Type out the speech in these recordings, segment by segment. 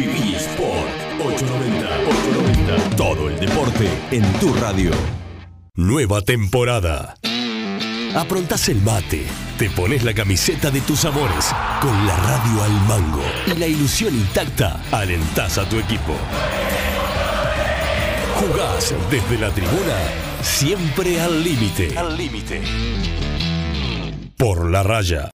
Viví Sport 890. 890. Todo el deporte en tu radio. Nueva temporada. Aprontás el mate, te pones la camiseta de tus amores, con la radio al mango y la ilusión intacta, alentás a tu equipo. Jugás desde la tribuna, siempre al límite. Al límite. Por la raya.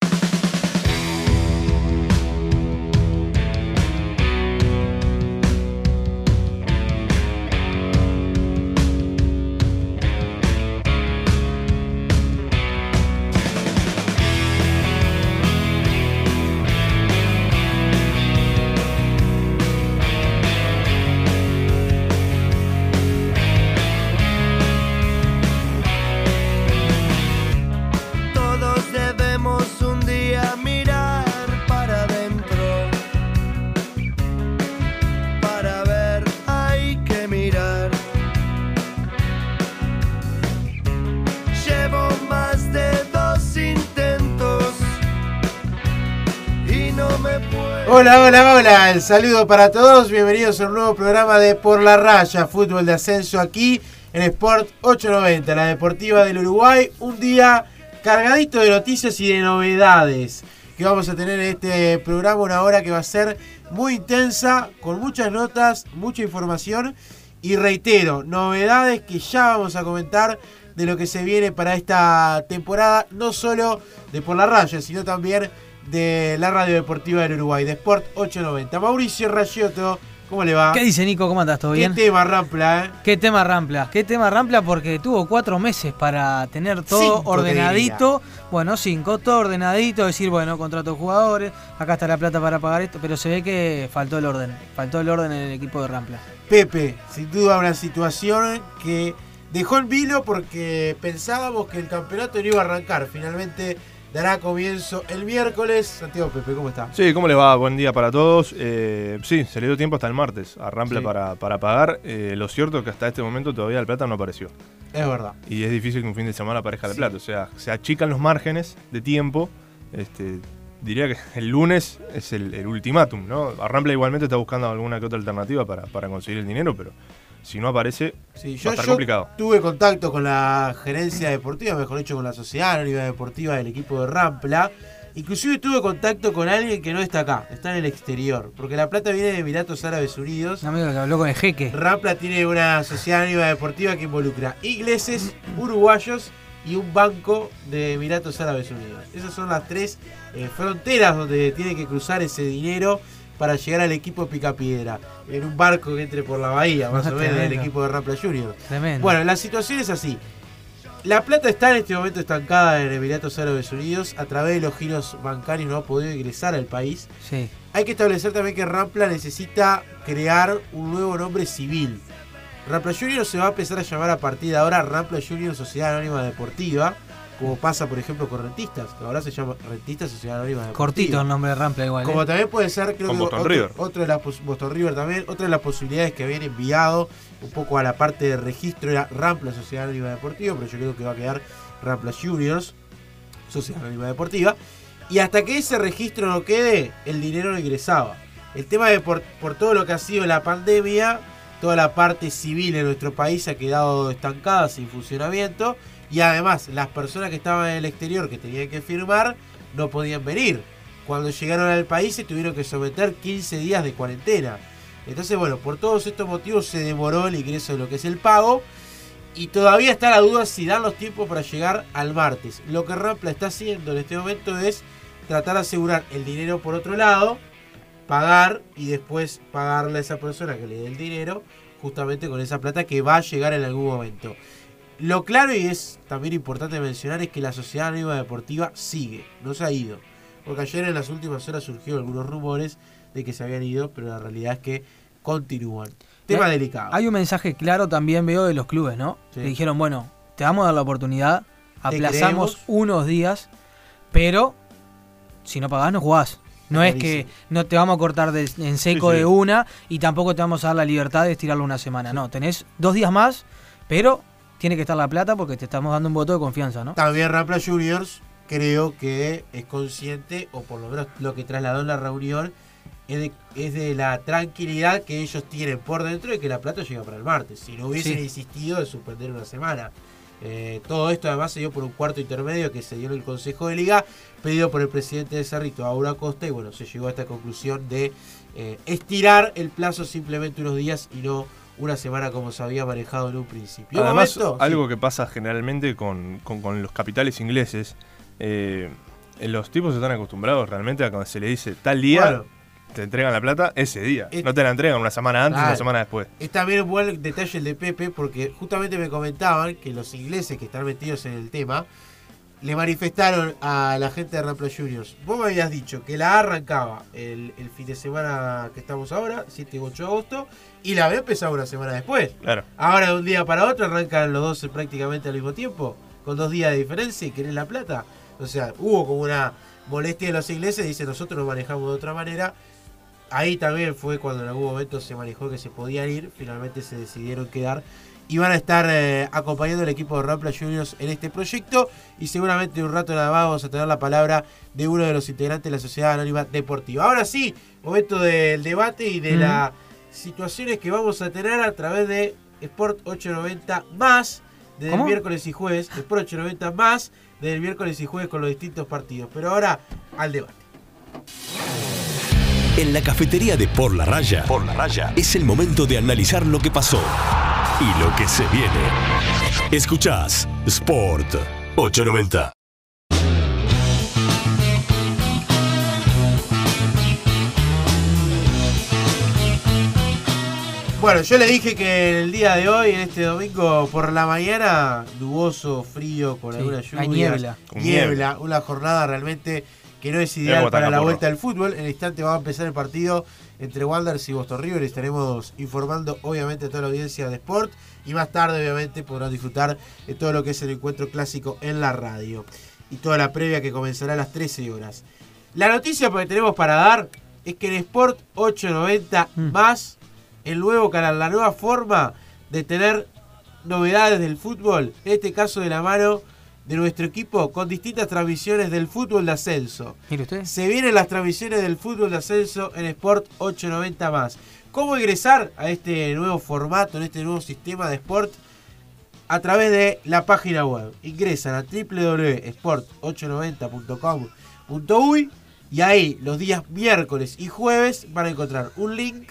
Hola, hola, hola. El saludo para todos. Bienvenidos a un nuevo programa de Por la Raya, fútbol de ascenso aquí en Sport 890, la deportiva del Uruguay. Un día cargadito de noticias y de novedades que vamos a tener en este programa. Una hora que va a ser muy intensa, con muchas notas, mucha información. Y reitero, novedades que ya vamos a comentar de lo que se viene para esta temporada, no solo de Por la Raya, sino también de la radio deportiva del Uruguay, de Sport 890. Mauricio Rayotto, ¿cómo le va? ¿Qué dice Nico? ¿Cómo andas? ¿Todo bien? ¿Qué tema, Rampla? eh? ¿Qué tema Rampla? ¿Qué tema Rampla? Porque tuvo cuatro meses para tener todo Cinco, te ordenadito. Bueno, cinco, todo ordenadito. Decir, bueno, contrato jugadores, acá está la plata para pagar esto. Pero se ve que faltó el orden. Faltó el orden en el equipo de Rampla. Pepe, sin duda una situación que dejó en vilo porque pensábamos que el campeonato no iba a arrancar. Finalmente dará comienzo el miércoles. Santiago Pepe, ¿cómo está? Sí, ¿cómo les va? Buen día para todos. Eh, sí, se le dio tiempo hasta el martes a Rampla Sí. para, para pagar. Eh, lo cierto es que hasta este momento todavía el plata no apareció. Es verdad. Y es difícil que un fin de semana aparezca el plata. O sea, se achican los márgenes de tiempo. Este, diría que el lunes es el, el ultimátum, ¿no? A Rampla igualmente está buscando alguna que otra alternativa para, para conseguir el dinero, pero si no aparece, Sí, va a estar yo complicado. tuve contacto con la gerencia deportiva, mejor dicho, con la sociedad anónima deportiva del equipo de Rampla. Inclusive tuve contacto con alguien que no está acá, está en el exterior. Porque la plata viene de Emiratos Árabes Unidos. Un amigo que habló con el jeque. Rampla tiene una sociedad anónima deportiva que involucra ingleses, uruguayos y un banco de Emiratos Árabes Unidos. Esas son las tres eh, fronteras donde tiene que cruzar ese dinero para llegar al equipo Picapiedra. En un barco que entre por la bahía, más o menos, del equipo de Rampla Junior. Tremendo. Bueno, la situación es así. La plata está en este momento estancada en Emiratos Árabes Unidos. A través de los giros bancarios no ha podido ingresar al país. Sí. Hay que establecer también que Rampla necesita crear un nuevo nombre civil. Rampla Junior se va a empezar a llamar a partir de ahora Rampla Junior Sociedad Anónima Deportiva, como pasa por ejemplo con Rentistas, que ahora se llama Rentistas Sociedad Anónima Deportiva. Cortito el nombre de Rampla igual. ¿eh? Como también puede ser, creo Con que Boston otro, River. otro de las pos- Boston River también, otra de las posibilidades que habían enviado un poco a la parte de registro era Rampla Sociedad Anónima Deportiva, pero yo creo que va a quedar Rampla Juniors Sociedad Anónima Deportiva. Y hasta que ese registro no quede, el dinero no ingresaba. El tema de por, por todo lo que ha sido la pandemia, toda la parte civil en nuestro país ha quedado estancada, sin funcionamiento. Y además, las personas que estaban en el exterior que tenían que firmar no podían venir. Cuando llegaron al país se tuvieron que someter 15 días de cuarentena. Entonces, bueno, por todos estos motivos se demoró el ingreso de lo que es el pago. Y todavía está la duda si dan los tiempos para llegar al martes. Lo que Rampla está haciendo en este momento es tratar de asegurar el dinero por otro lado, pagar y después pagarle a esa persona que le dé el dinero, justamente con esa plata que va a llegar en algún momento. Lo claro y es también importante mencionar es que la Sociedad Anónima Deportiva sigue, no se ha ido. Porque ayer en las últimas horas surgieron algunos rumores de que se habían ido, pero la realidad es que continúan. Tema hay- delicado. Hay un mensaje claro también, veo, de los clubes, ¿no? Sí. Que dijeron, bueno, te vamos a dar la oportunidad, aplazamos unos días, pero si no pagás, no jugás. No es que no te vamos a cortar de- en seco Sí, sí. de una y tampoco te vamos a dar la libertad de estirarlo una semana. No, tenés dos días más, pero tiene que estar la plata porque te estamos dando un voto de confianza, ¿no? También Rampla Juniors creo que es consciente, o por lo menos lo que trasladó en la reunión, es de, es de la tranquilidad que ellos tienen por dentro de que la plata llega para el martes. Si no hubiesen Sí. insistido de suspender una semana. Eh, todo esto además se dio por un cuarto intermedio que se dio en el Consejo de Liga, pedido por el presidente de Cerrito, Aura Costa, y bueno, se llegó a esta conclusión de eh, estirar el plazo simplemente unos días y no una semana como se había manejado en un principio. Además, momento, algo sí. que pasa generalmente con, con- con los capitales ingleses, eh, los tipos están acostumbrados realmente a cuando se le dice tal día, te entregan la plata ese día. Es- no te la entregan una semana antes Claro. una semana después. Es también un buen detalle el de Pepe, porque justamente me comentaban que los ingleses que están metidos en el tema le manifestaron a la gente de Rampla Juniors. Vos me habías dicho que la A arrancaba el, el fin de semana que estamos ahora, 7 y 8 de agosto, y la B empezaba una semana después. Claro. Ahora de un día para otro arrancan los dos prácticamente al mismo tiempo, con dos días de diferencia y querés la plata. O sea, hubo como una molestia de los ingleses, dice nosotros lo manejamos de otra manera. Ahí también fue cuando en algún momento se manejó que se podían ir, finalmente se decidieron quedar y van a estar eh, acompañando al equipo de Rampla Juniors en este proyecto y seguramente en un rato nada más vamos a tener la palabra de uno de los integrantes de la Sociedad Anónima Deportiva. Ahora sí, momento del debate y de Mm. las situaciones que vamos a tener a través de Sport 890 más del ¿Cómo? miércoles y jueves, Sport 890 más del miércoles y jueves con los distintos partidos. Pero ahora al debate. En la cafetería de Por la Raya, Por la Raya, es el momento de analizar lo que pasó y lo que se viene. Escuchás Sport 890. Bueno, yo le dije que el día de hoy, en este domingo por la mañana, nuboso, frío, con Sí, alguna lluvia. Niebla, niebla. una jornada realmente que no es ideal para la vuelta del fútbol. En el instante va a empezar el partido entre Wanderers y Boston River. Estaremos informando, obviamente, a toda la audiencia de Sport. Y más tarde, obviamente, podrán disfrutar de todo lo que es el encuentro clásico en la radio. Y toda la previa que comenzará a las 13 horas. La noticia que tenemos para dar es que en Sport 890 Mm. más, el nuevo canal, la nueva forma de tener novedades del fútbol, en este caso de la mano de nuestro equipo, con distintas transmisiones del fútbol de ascenso. Mire usted. Se vienen las transmisiones del fútbol de ascenso en Sport 890 más. ¿Cómo ingresar a este nuevo formato, en este nuevo sistema de Sport? A través de la página web. Ingresan a www.sport890.com.uy y ahí los días miércoles y jueves van a encontrar un link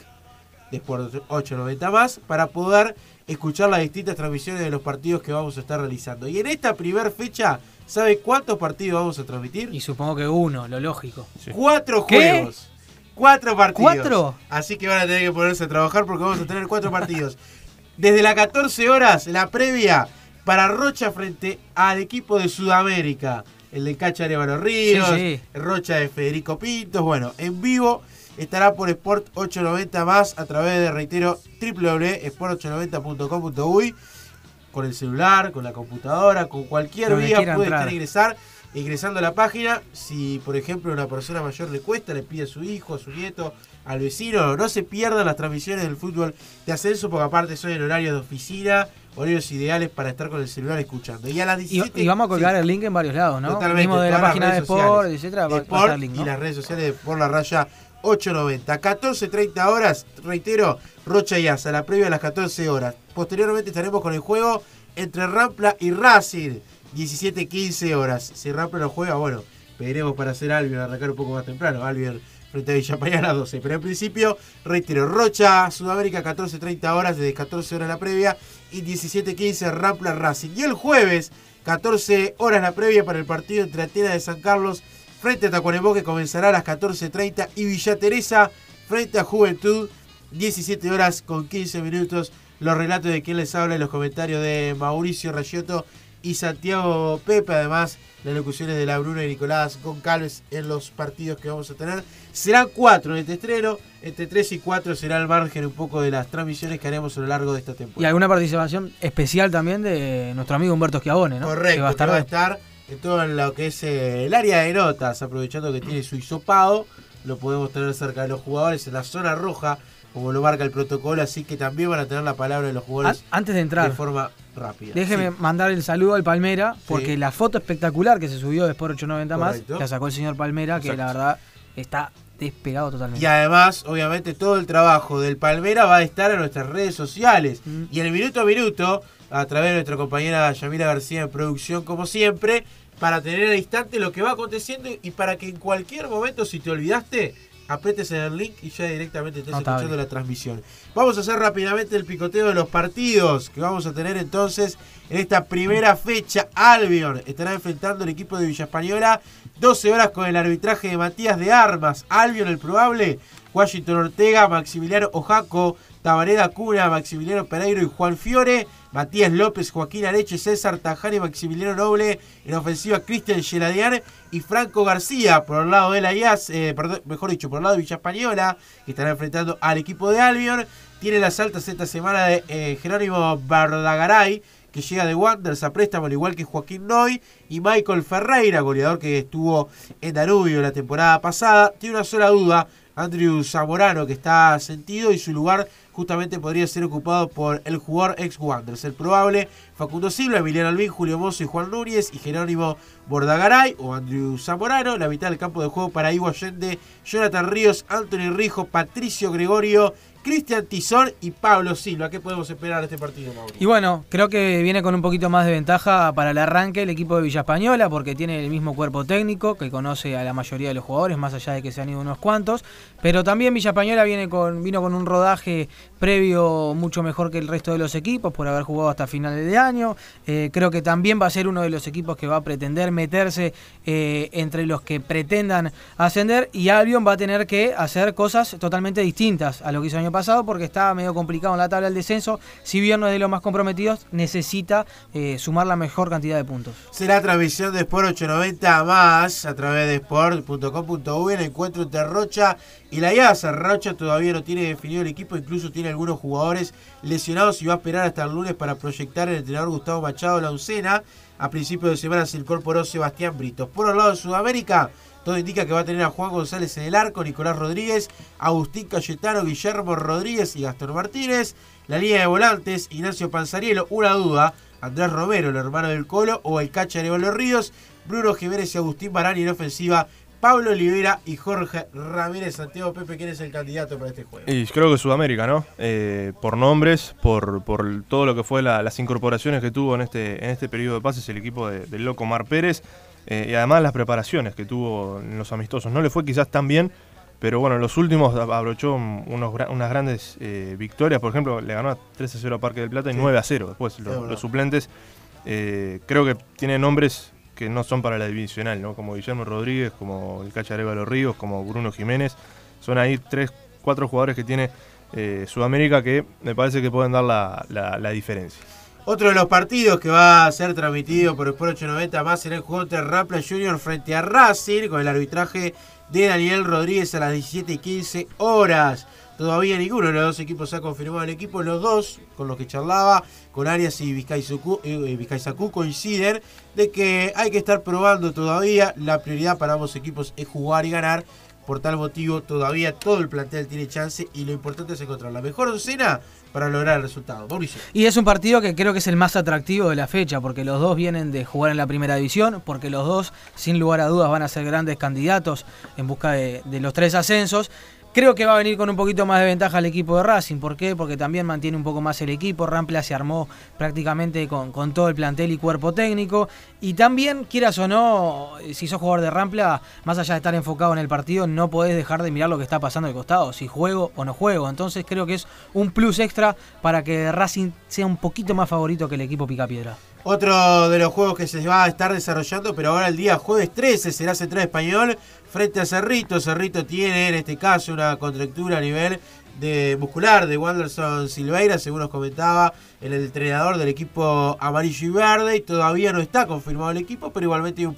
de Sport 890 más para poder escuchar las distintas transmisiones de los partidos que vamos a estar realizando. Y en esta primera fecha, ¿sabe cuántos partidos vamos a transmitir? Y supongo que uno, lo lógico. Sí. Cuatro ¿Qué? juegos. Cuatro partidos. ¿Cuatro? Así que van a tener que ponerse a trabajar porque vamos a tener cuatro partidos. Desde las 14 horas, la previa para Rocha frente al equipo de Sudamérica. El de Cacha Arevalo Ríos, Sí, sí. Rocha de Federico Pintos. Bueno, en vivo estará por Sport 890 más a través de, reitero, www.sport890.com.uy con el celular, con la computadora, con cualquier Donde vía puede entrar. estar ingresar ingresando a la página. Si, por ejemplo, a una persona mayor le cuesta, le pide a su hijo, a su nieto, al vecino, no se pierdan las transmisiones del fútbol de ascenso, porque aparte son en horarios de oficina, horarios ideales para estar con el celular escuchando. Y a las Y, 17 y vamos a colgar sí, el link en varios lados, ¿no? Totalmente, Mismo de la página de Sport, etcétera, y las redes sociales Por la Raya 890. 14.30 horas, reitero, Rocha y Asa, la previa a las 14 horas. Posteriormente estaremos con el juego entre Rampla y Racing, 17.15 horas. Si Rampla no juega, bueno, pediremos para hacer Albion, arrancar un poco más temprano. Albion frente a Villapayán a las 12. Pero en principio, reitero, Rocha, Sudamérica, 14.30 horas, desde 14 horas la previa y 17.15 Rampla Racing. Y el jueves, 14 horas la previa para el partido entre Atenas de San Carlos frente a Tacuarembó que comenzará a las 14.30 y Villa Teresa frente a Juventud 17 horas con 15 minutos. Los relatos de quien les habla y los comentarios de Mauricio Rayotto y Santiago Pepe además las locuciones de la Bruna y Nicolás Goncalves en los partidos que vamos a tener. Serán cuatro en este estreno entre 3 y 4 será el margen un poco de las transmisiones que haremos a lo largo de esta Y temporada alguna participación especial también de nuestro amigo Humberto Schiavone, ¿no? Correcto, Que va a estar, que va a estar en todo lo que es eh, el área de notas, aprovechando que tiene su hisopado, lo podemos tener cerca de los jugadores en la zona roja, como lo marca el protocolo, así que también van a tener la palabra de los jugadores antes de de entrar, forma rápida. déjeme Sí. mandar el saludo al Palmera, porque Sí. la foto espectacular que se subió de Sport 890 más, la sacó el señor Palmera, que la verdad está despegado totalmente. Y además, obviamente, todo el trabajo del Palmera va a estar en nuestras redes sociales. Mm. Y el minuto a minuto, a través de nuestra compañera Yamila García en producción, como siempre, para tener al instante lo que va aconteciendo y para que en cualquier momento, si te olvidaste, apretes en el link y ya directamente estés Notable. escuchando la transmisión. Vamos a hacer rápidamente el picoteo de los partidos que vamos a tener entonces en esta primera fecha. Albion estará enfrentando al equipo de Villa Española 12 horas con el arbitraje de Matías de Armas. Albion el probable, Washington Ortega, Maximiliano Ojaco, Tabareda Cuna, Maximiliano Pereiro y Juan Fiore. Matías López, Joaquín Areche, César Tajani, Maximiliano Noble. En ofensiva, Cristian Geladian y Franco García. Por el lado de la IAS, eh, mejor dicho, por el lado de Villa Española, que estará enfrentando al equipo de Albion. Tiene las altas esta semana de eh, Jerónimo Bardagaray, que llega de Wanderers a préstamo, al igual que Joaquín Noy. Y Michael Ferreira, goleador que estuvo en Danubio la temporada pasada. Tiene una sola duda. Andrew Zamorano, que está sentido y su lugar justamente podría ser ocupado por el jugador ex Wanderers. El probable Facundo Silva, Emiliano Albín, Julio Mozo y Juan Núñez y Jerónimo Bordagaray o Andrew Zamorano. La mitad del campo de juego para Ivo Allende, Jonathan Ríos, Anthony Rijo, Patricio Gregorio, Cristian Tizón y Pablo Silva. ¿Qué podemos esperar de este partido, Mauricio? Y bueno, creo que viene con un poquito más de ventaja para el arranque el equipo de Villa Española, porque tiene el mismo cuerpo técnico, que conoce a la mayoría de los jugadores, más allá de que se han ido unos cuantos. Pero también Villa Española viene con, vino con un rodaje previo mucho mejor que el resto de los equipos, por haber jugado hasta finales de año. Eh, creo que también va a ser uno de los equipos que va a pretender meterse eh, entre los que pretendan ascender. Y Albion va a tener que hacer cosas totalmente distintas a lo que hizo el año pasado, porque está medio complicado en la tabla del descenso. Si bien no es de los más comprometidos, necesita eh, sumar la mejor cantidad de puntos. Será transmisión de Sport 890 más a través de sport.com.uy el encuentro entre Rocha y la IASA. Rocha todavía no tiene definido el equipo, incluso tiene algunos jugadores lesionados y va a esperar hasta el lunes para proyectar el entrenador Gustavo Machado la uncena. A principios de semana se incorporó Sebastián Britos. Por el lado de Sudamérica, todo indica que va a tener a Juan González en el arco, Nicolás Rodríguez, Agustín Cayetano, Guillermo Rodríguez y Gastón Martínez. La línea de volantes, Ignacio Panzarielo, una duda. Andrés Romero, el hermano del Colo, o el Cacha Ríos, Bruno Jiménez y Agustín Barani en ofensiva, Pablo Olivera y Jorge Ramírez. Santiago Pepe, ¿quién es el candidato para este juego? Y creo que Sudamérica, ¿no? Eh, por nombres, por, por todo lo que fue la- las incorporaciones que tuvo en este, en este periodo de pases el equipo de- del loco Mar Pérez eh, y además las preparaciones que tuvo en los amistosos. No le fue quizás tan bien, pero bueno, en los últimos ab- abrochó unos, unas grandes eh, victorias. Por ejemplo, le ganó a 3 a 0 a Parque del Plata y Sí. 9 a 0. Después los, los suplentes creo que tienen nombres que no son para la divisional, ¿no? Como Guillermo Rodríguez, como el Cachareva Ríos, como Bruno Jiménez. Son ahí tres, cuatro jugadores que tiene eh, Sudamérica que me parece que pueden dar la, la- diferencia. Otro de los partidos que va a ser transmitido por Sport 890 más será el juego entre Rampla Junior frente a Racing con el arbitraje de Daniel Rodríguez a las 17 y 15 horas. Todavía ninguno de los dos equipos ha confirmado el equipo. Los dos, con los que charlaba, con Arias y Vizcaizacú, eh, Vizcaizacú, coinciden de que hay que estar probando todavía. La prioridad para ambos equipos es jugar y ganar. Por tal motivo, todavía todo el plantel tiene chance y lo importante es encontrar la mejor docena para lograr el resultado. Y es un partido que creo que es el más atractivo de la fecha, porque los dos vienen de jugar en la primera división, porque los dos, sin lugar a dudas, van a ser grandes candidatos en busca de los tres ascensos. Creo que va a venir con un poquito más de ventaja el equipo de Racing. ¿Por qué? Porque también mantiene un poco más el equipo. Rampla se armó prácticamente con, con todo el plantel y cuerpo técnico. Y también, quieras o no, si sos jugador de Rampla, más allá de estar enfocado en el partido, no podés dejar de mirar lo que está pasando al costado, si juego o no juego. Entonces creo que es un plus extra para que Racing sea un poquito más favorito que el equipo Picapiedra. Otro de los juegos que se va a estar desarrollando, pero ahora el día jueves 13 será Central Español frente a Cerrito. Cerrito tiene en este caso una contractura a nivel de muscular de Wanderson Silveira, según nos comentaba el entrenador del equipo amarillo y verde, y todavía no está confirmado el equipo, pero igualmente hay un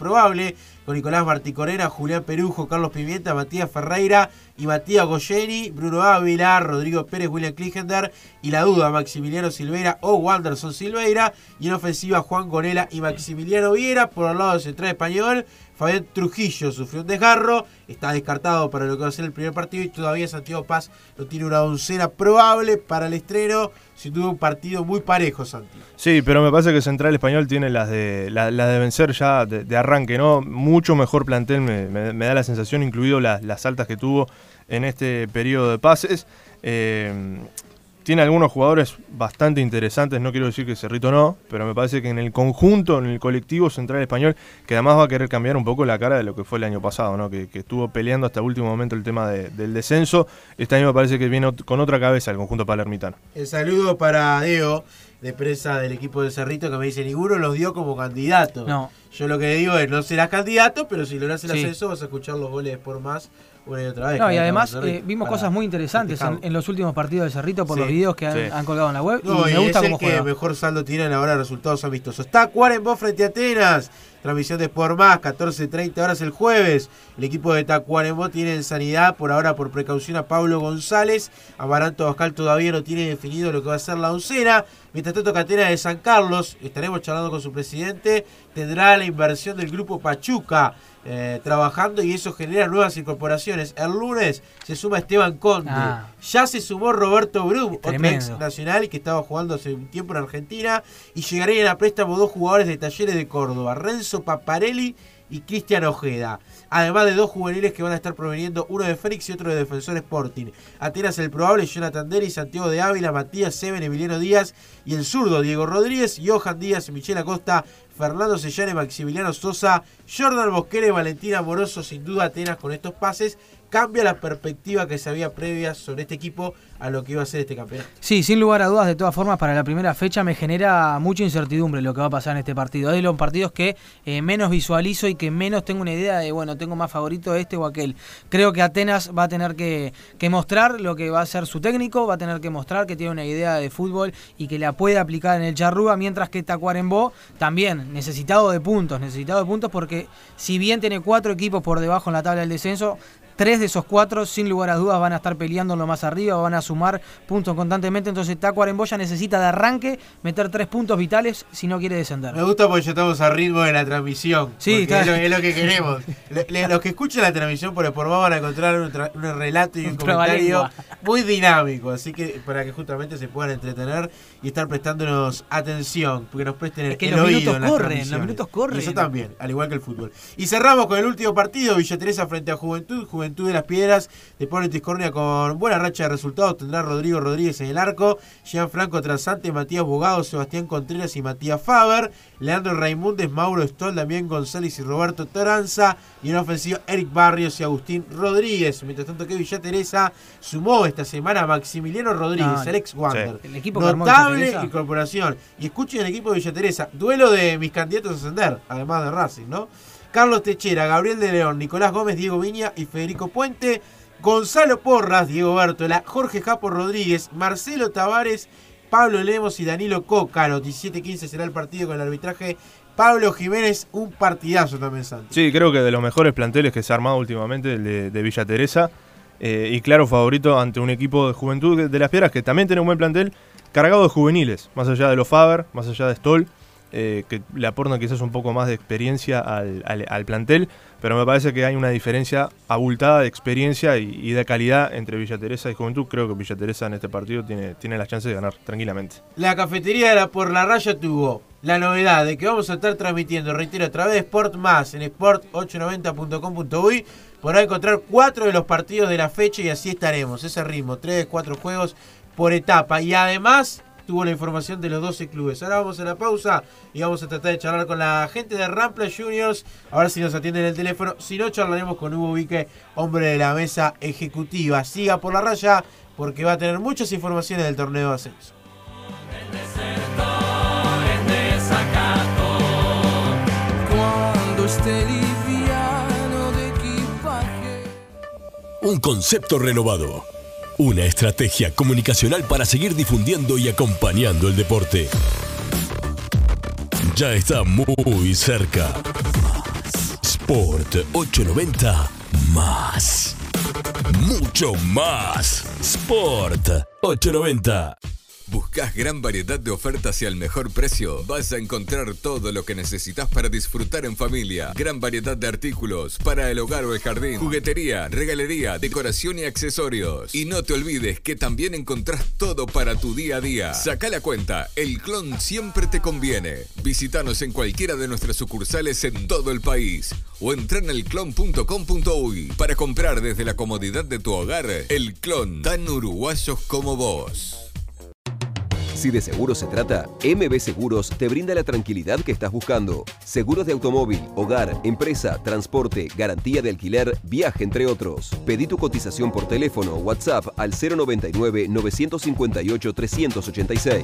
con Nicolás Marticorena, Julián Perujo, Carlos Pimienta, Matías Ferreira y Matías Goyeni, Bruno Ávila, Rodrigo Pérez, William Kligender y la duda Maximiliano Silveira o Wanderson Silveira y en ofensiva Juan Gonela y Maximiliano Viera por el lado del central español. Fabián Trujillo sufrió un desgarro, está descartado para lo que va a ser el primer partido y todavía Santiago Paz no tiene una oncena probable para el estreno. Sin duda un partido muy parejo, Santi. Sí, pero me parece que Central Español tiene las de, la- las de vencer ya de, arranque, ¿no? Mucho mejor plantel, me, da la sensación, incluido las, las altas que tuvo en este periodo de pases. Eh, tiene algunos jugadores bastante interesantes, no quiero decir que Cerrito no, pero me parece que en el conjunto, en el colectivo central español, que además va a querer cambiar un poco la cara de lo que fue el año pasado, ¿no? que, que estuvo peleando hasta último momento el tema de- del descenso. Este año me parece que viene con otra cabeza el conjunto palermitano. El saludo para Diego, de prensa del equipo de Cerrito, que me dice, ninguno los dio como candidato. No. Yo lo que digo es, no serás candidato, pero si logras el Sí. ascenso vas a escuchar los goles por más una y otra vez. No, y además eh, vimos para cosas muy interesantes en, en los últimos partidos de Cerrito por Sí, los videos que han, sí. han colgado en la web. No, y y, me gusta es el cómo que juega. mejor saldo tiene a la hora de resultados amistosos. Está Cuarembó frente a Atenas. Transmisión de Sport Más, 14.30 horas el jueves. El equipo de Tacuarembó tiene en sanidad por ahora por precaución a Pablo González. Amaranto Bascal todavía no tiene definido lo que va a ser la oncena. Mientras tanto, Catena de San Carlos, estaremos charlando con su presidente, tendrá la inversión del grupo Pachuca eh, trabajando y eso genera nuevas incorporaciones. El lunes se suma Esteban Conde. Ah. Ya se sumó Roberto Brum, otro ex nacional que estaba jugando hace un tiempo en Argentina. Y llegarían a préstamo dos jugadores de Talleres de Córdoba, Renzo Paparelli y Cristian Ojeda. Además de dos juveniles que van a estar proveniendo, uno de Félix y otro de Defensor Sporting. Atenas el probable, Jonathan Deri, Santiago de Ávila, Matías Seven, Emiliano Díaz y el zurdo Diego Rodríguez, Johan Díaz, Michelle Acosta, Fernando Sellane, Maximiliano Sosa, Jordan Bosquere, Valentina Moroso, sin duda Atenas con estos pases cambia la perspectiva que se había previa sobre este equipo a lo que iba a ser este campeonato. Sí, sin lugar a dudas, de todas formas, para la primera fecha me genera mucha incertidumbre lo que va a pasar en este partido. Es de los partidos que eh, menos visualizo y que menos tengo una idea de, bueno, tengo más favorito este o aquel. Creo que Atenas va a tener que, mostrar lo que va a ser su técnico, va a tener que mostrar que tiene una idea de fútbol y que la puede aplicar en el Charrúa, mientras que Tacuarembó también necesitado de puntos, necesitado de puntos porque si bien tiene cuatro equipos por debajo en la tabla del descenso, Tres de esos cuatro, sin lugar a dudas, van a estar peleando en lo más arriba, van a sumar puntos constantemente. Entonces, Tacuarembó ya necesita de arranque meter tres puntos vitales si no quiere descender. Me gusta porque ya estamos a ritmo de la transmisión. Sí, está- es, lo, es lo que queremos. Los que escuchen la transmisión por el por más van a encontrar un, tra- un relato y un Un comentario muy dinámico. Así que para que justamente se puedan entretener y estar prestándonos atención, porque nos presten Es que el los oído minutos en corren, los minutos corren. Y eso también, al igual que el fútbol. Y cerramos con el último partido, Villa Teresa frente a Juventud, Juventud de las Piedras, de Tiscornia con buena racha de resultados, tendrá Rodrigo Rodríguez en el arco, Gianfranco Trasante, Matías Bogado, Sebastián Contreras y Matías Faber, Leandro Raimundes, Mauro Stoll, Damián González y Roberto Toranza, y en ofensiva Eric Barrios y Agustín Rodríguez. Mientras tanto que Villa Teresa sumó esta semana a Maximiliano Rodríguez, No, el ex Wander. El equipo Notable incorporación. Y escuchen el equipo de Villa Teresa. Duelo de mis candidatos a ascender, además de Racing, ¿no? Carlos Techera, Gabriel de León, Nicolás Gómez, Diego Viña y Federico Puente. Gonzalo Porras, Diego Bertola, Jorge Japo Rodríguez, Marcelo Tavares, Pablo Lemos y Danilo Cócaro. 17-15 será el partido con el arbitraje. Pablo Jiménez, un partidazo también, Santi. Sí, creo que de los mejores planteles que se ha armado últimamente, el de, Villa Teresa. eh, y claro, favorito ante un equipo de juventud de las Piedras que también tiene un buen plantel, cargado de juveniles, más allá de los Faber, más allá de Stoll, eh, que le aportan quizás un poco más de experiencia al, al- plantel, pero me parece que hay una diferencia abultada de experiencia y, y de calidad entre Villa Teresa y Juventud. Creo que Villa Teresa en este partido tiene, tiene las chances de ganar tranquilamente. La cafetería de la Por la Raya tuvo la novedad de que vamos a estar transmitiendo, reitero, a través de Sport Más en sport890.com.uy. Podrá encontrar cuatro de los partidos de la fecha y así estaremos. Ese ritmo, tres, cuatro juegos por etapa. Y además tuvo la información de los 12 clubes. Ahora vamos a la pausa y vamos a tratar de charlar con la gente de Rampla Juniors. A ver si nos atienden el teléfono. Si no, charlaremos con Hugo Vique, hombre de la mesa ejecutiva. Siga por la raya porque va a tener muchas informaciones del torneo de ascenso. Un concepto renovado. Una estrategia comunicacional para seguir difundiendo y acompañando el deporte. Ya está muy cerca. Sport 890 más. Mucho más. Sport 890. ¿Buscas gran variedad de ofertas y al mejor precio? Vas a encontrar todo lo que necesitas para disfrutar en familia. Gran variedad de artículos para el hogar o el jardín, juguetería, regalería, decoración y accesorios. Y no te olvides que también encontrás todo para tu día a día. Saca la cuenta, el clon siempre te conviene. Visítanos en cualquiera de nuestras sucursales en todo el país o entra en elclon.com.uy para comprar desde la comodidad de tu hogar el clon tan uruguayos como vos. Si de seguro se trata, MB Seguros te brinda la tranquilidad que estás buscando. Seguros de automóvil, hogar, empresa, transporte, garantía de alquiler, viaje, entre otros. Pedí tu cotización por teléfono o WhatsApp al 099 958 386.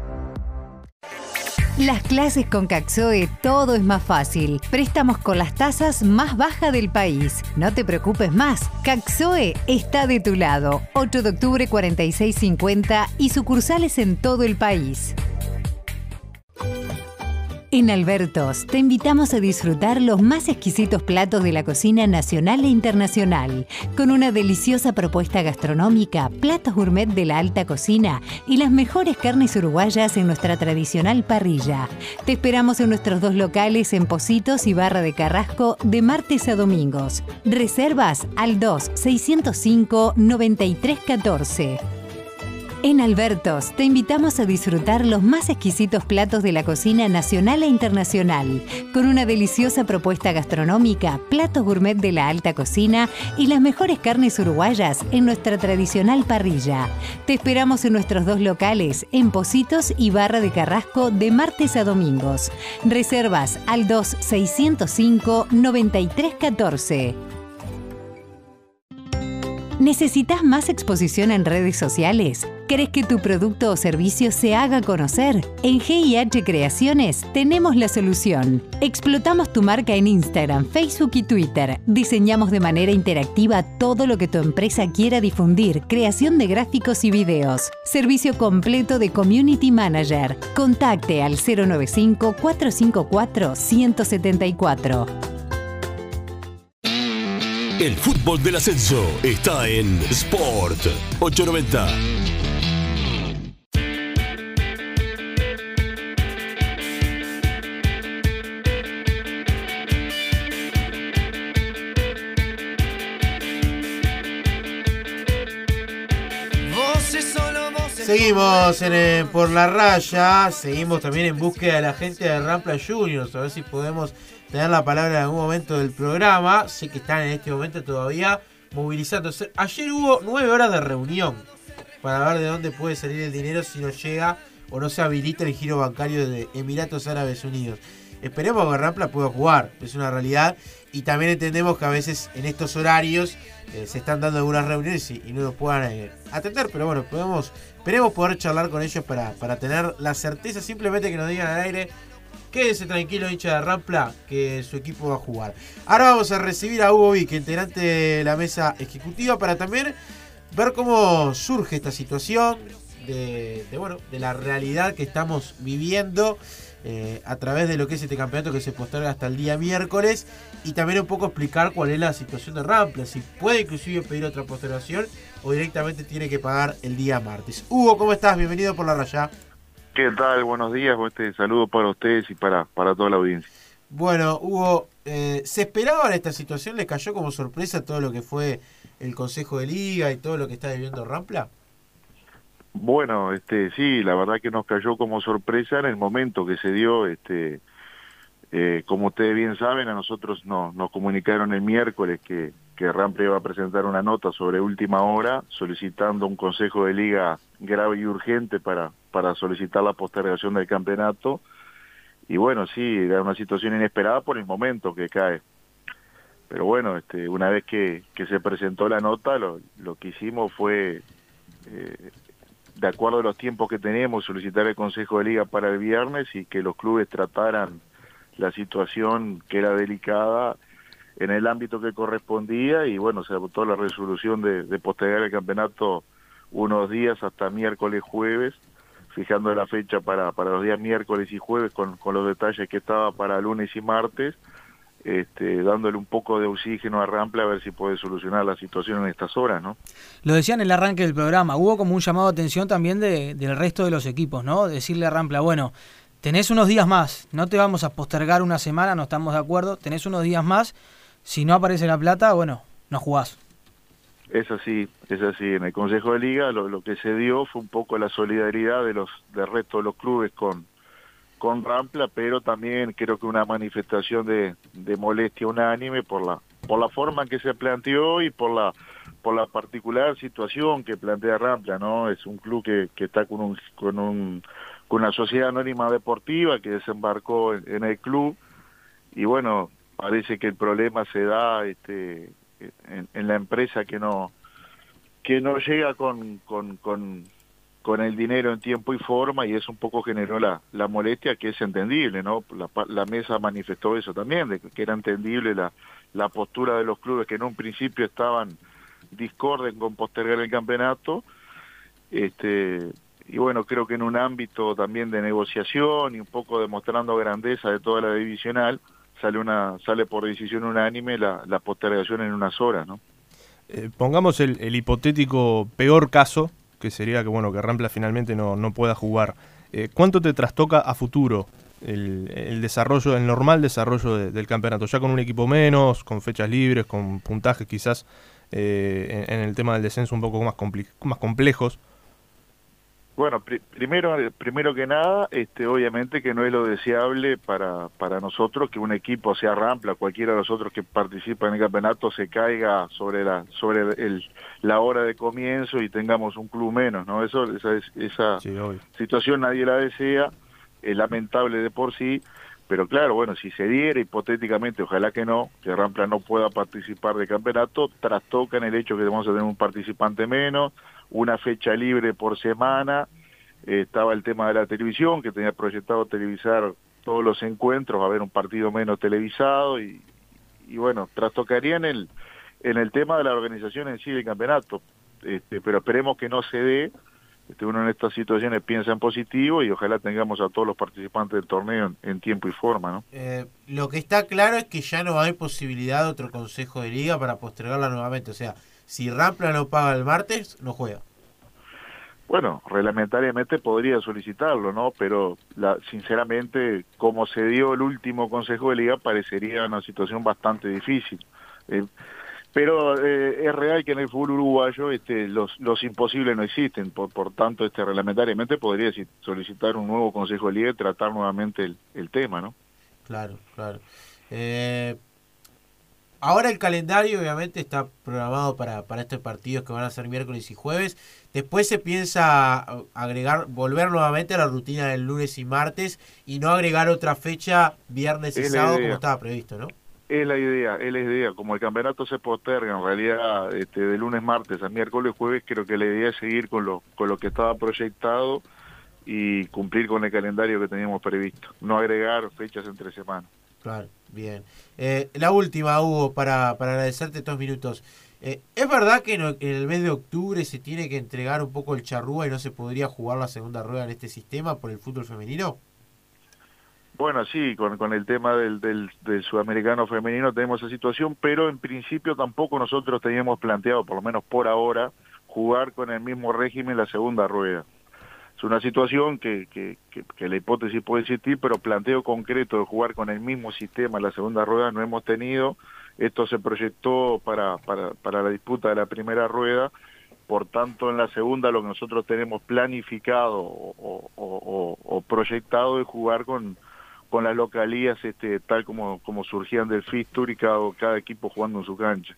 Las clases con Caxoe todo es más fácil. Préstamos con las tasas más bajas del país. No te preocupes más. Caxoe está de tu lado. 8 de octubre 4650 y sucursales en todo el país. En Albertos te invitamos a disfrutar los más exquisitos platos de la cocina nacional e internacional, con una deliciosa propuesta gastronómica, platos gourmet de la alta cocina y las mejores carnes uruguayas en nuestra tradicional parrilla. Te esperamos en nuestros dos locales en Positos y Barra de Carrasco de martes a domingos. Reservas al 2 605 9314. En Albertos te invitamos a disfrutar los más exquisitos platos de la cocina nacional e internacional, con una deliciosa propuesta gastronómica, platos gourmet de la alta cocina y las mejores carnes uruguayas en nuestra tradicional parrilla. Te esperamos en nuestros dos locales, en Positos y Barra de Carrasco, de martes a domingos. Reservas al 2 605 9314. ¿Necesitas más exposición en redes sociales? ¿Crees que tu producto o servicio se haga conocer? En GIH Creaciones tenemos la solución. Explotamos tu marca en Instagram, Facebook y Twitter. Diseñamos de manera interactiva todo lo que tu empresa quiera difundir, creación de gráficos y videos. Servicio completo de Community Manager. Contacte al 095 454 174. El fútbol del ascenso está en Sport 890. Seguimos en, eh, por la raya, seguimos también en búsqueda de la gente de Rampla Juniors, a ver si podemos tener la palabra en algún momento del programa. Sé que están en este momento todavía movilizándose. Ayer hubo nueve horas de reunión para ver de dónde puede salir el dinero si no llega o no se habilita el giro bancario de Emiratos Árabes Unidos. Esperemos que Rampla pueda jugar, es una realidad. Y también entendemos que a veces en estos horarios eh, se están dando algunas reuniones y, no nos puedan eh, atender. Pero bueno, podemos, esperemos poder charlar con ellos para, para tener la certeza simplemente que nos digan al aire Quédese tranquilo, hincha de Rampla, que su equipo va a jugar. Ahora vamos a recibir a Hugo Vic, integrante de la mesa ejecutiva, para también ver cómo surge esta situación de, bueno, de la realidad que estamos viviendo eh, a través de lo que es este campeonato que se posterga hasta el día miércoles y también un poco explicar cuál es la situación de Rampla, si puede inclusive pedir otra postergación o directamente tiene que pagar el día martes. Hugo, ¿cómo estás? Bienvenido por la raya. ¿Qué tal? Buenos días, este saludo para ustedes y para, para toda la audiencia. Bueno, Hugo, eh, ¿se esperaba en esta situación? ¿Le cayó como sorpresa todo lo que fue el Consejo de Liga y todo lo que está viviendo Rampla? Bueno, este, sí, la verdad que nos cayó como sorpresa en el momento que se dio, este, eh, como ustedes bien saben, a nosotros nos, nos comunicaron el miércoles que, que Rampla iba a presentar una nota sobre última hora solicitando un Consejo de Liga grave y urgente para, para solicitar la postergación del campeonato. Y bueno, sí, era una situación inesperada por el momento que cae. Pero bueno, este, una vez que, que se presentó la nota, lo, lo que hicimos fue, eh, de acuerdo a los tiempos que tenemos, solicitar el Consejo de Liga para el viernes y que los clubes trataran la situación que era delicada en el ámbito que correspondía y bueno, se adoptó la resolución de, postergar el campeonato unos días hasta miércoles, jueves, fijando la fecha para, para los días miércoles y jueves con, con los detalles que estaba para lunes y martes, este, dándole un poco de oxígeno a Rampla a ver si puede solucionar la situación en estas horas, ¿no? Lo decía en el arranque del programa, hubo como un llamado de atención también de, del resto de los equipos, ¿no? Decirle a Rampla, bueno, tenés unos días más, no te vamos a postergar una semana, no estamos de acuerdo, tenés unos días más, si no aparece la plata, bueno, no jugás. Es así, es así. En el Consejo de Liga lo, que se dio fue un poco la solidaridad de los del resto de los clubes con con Rampla, pero también creo que una manifestación de, de molestia unánime por la por la forma en que se planteó y por la por la particular situación que plantea Rampla, ¿no? Es un club que, que está con un con un con una sociedad anónima deportiva que desembarcó en el club y bueno, parece que el problema se da este en, la empresa que no que no llega con, con, con, con, el dinero en tiempo y forma y eso un poco generó la, la molestia que es entendible, ¿no? La, la mesa manifestó eso también, de que era entendible la, la postura de los clubes que en un principio estaban discorden con postergar el campeonato, este y bueno, creo que en un ámbito también de negociación y un poco demostrando grandeza de toda la divisional, sale una sale por decisión unánime la, la postergación en unas horas, ¿no? Eh, pongamos el, el, hipotético peor caso, que sería que bueno que Rampla finalmente no, no pueda jugar. Eh, ¿Cuánto te trastoca a futuro el, el desarrollo, el normal desarrollo de, del campeonato? Ya con un equipo menos, con fechas libres, con puntajes quizás eh, en, en, el tema del descenso un poco más, más complejos. Bueno, pr primero, primero que nada, este, obviamente que no es lo deseable para, para nosotros que un equipo sea Rampla, cualquiera de los otros que participan en el campeonato se caiga sobre la sobre el, la hora de comienzo y tengamos un club menos, ¿no? Eso, esa, esa sí, situación nadie la desea, es lamentable de por sí, pero claro, bueno, si se diera hipotéticamente, ojalá que no, que Rampla no pueda participar del campeonato, trastoca en el hecho que vamos a tener un participante menos, una fecha libre por semana, eh, estaba el tema de la televisión, que tenía proyectado televisar todos los encuentros, a haber un partido menos televisado y, y bueno, trastocaría en el, en el tema de la organización en sí del campeonato, este, pero esperemos que no se dé, este, uno en estas situaciones piensa en positivo y ojalá tengamos a todos los participantes del torneo en, en tiempo y forma. ¿no? Eh, lo que está claro es que ya no haber posibilidad de otro consejo de liga para postergarla nuevamente, o sea, si Rampla no paga el martes, no juega. Bueno, reglamentariamente podría solicitarlo, ¿no? Pero la, sinceramente, como se dio el último Consejo de Liga, parecería una situación bastante difícil. Eh, pero eh, es real que en el fútbol uruguayo este, los, los imposibles no existen, por, por tanto, este, reglamentariamente podría solicitar un nuevo Consejo de Liga y tratar nuevamente el, el tema, ¿no? Claro, claro. Eh, Ahora el calendario obviamente está programado para, para estos partidos que van a ser miércoles y jueves. Después se piensa agregar, volver nuevamente a la rutina del lunes y martes y no agregar otra fecha viernes y sábado como estaba previsto, ¿no? Es la idea, es la idea. Como el campeonato se posterga en realidad este, de lunes, martes a miércoles, jueves, creo que la idea es seguir con lo, con lo que estaba proyectado y cumplir con el calendario que teníamos previsto. No agregar fechas entre semanas. Claro, bien. Eh, la última, Hugo, para, para agradecerte estos minutos. Eh, ¿Es verdad que en, el mes de octubre se tiene que entregar un poco el charrúa y no se podría jugar la segunda rueda en este sistema por el fútbol femenino? Bueno, sí, con, con el tema del, del, del, sudamericano femenino tenemos esa situación, pero en principio tampoco nosotros teníamos planteado, por lo menos por ahora, jugar con el mismo régimen la segunda rueda. Es una situación que, que, la hipótesis puede existir, pero planteo concreto de jugar con el mismo sistema en la segunda rueda no hemos tenido. Esto se proyectó para, para, para la disputa de la primera rueda. Por tanto, en la segunda lo que nosotros tenemos planificado o, proyectado es jugar con, con las localías este, tal como, como surgían del Fistur y cada, cada equipo jugando en su cancha.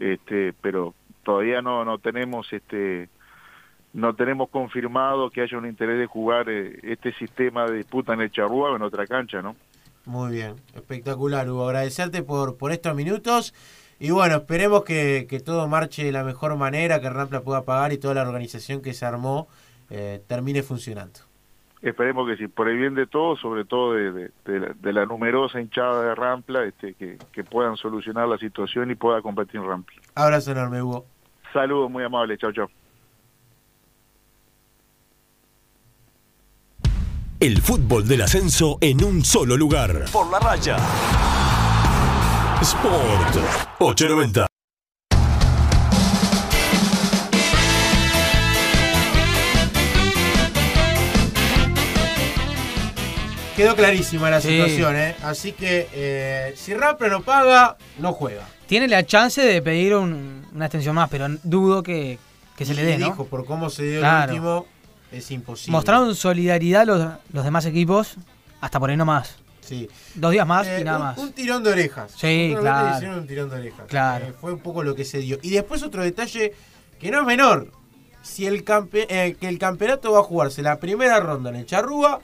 Este, pero todavía no, no tenemos este no tenemos confirmado que haya un interés de jugar eh, este sistema de disputa en el Charrúa o en otra cancha, ¿no? Muy bien, espectacular, Hugo. Agradecerte por, por estos minutos. Y bueno, esperemos que, que todo marche de la mejor manera, que Rampla pueda pagar y toda la organización que se armó eh, termine funcionando. esperemos que sí, por el bien de todos, sobre todo de, de- de la, de la numerosa hinchada de Rampla, este, que, que puedan solucionar la situación y pueda competir en Rampla. Abrazo enorme, Hugo. Saludos muy amables, chao, chao. El fútbol del ascenso en un solo lugar. Por la raya. Sport 890. Quedó clarísima la Sí. situación, ¿eh? Así que eh, si Rampla no paga, no juega. Tiene la chance de pedir un- una extensión más, pero dudo que, que se le dé, ¿no? dijo, por cómo se dio Claro. el último, es imposible. Mostraron solidaridad los, los demás equipos, hasta por ahí no más. Sí. Dos días más Eh, y nada un- más. Un tirón de orejas. Sí, claro. hicieron un tirón de orejas. Claro. Eh, fue un poco lo que se dio. Y después otro detalle que no es menor. Si el campe- eh, que el campeonato va a jugarse la primera ronda en el Charrúa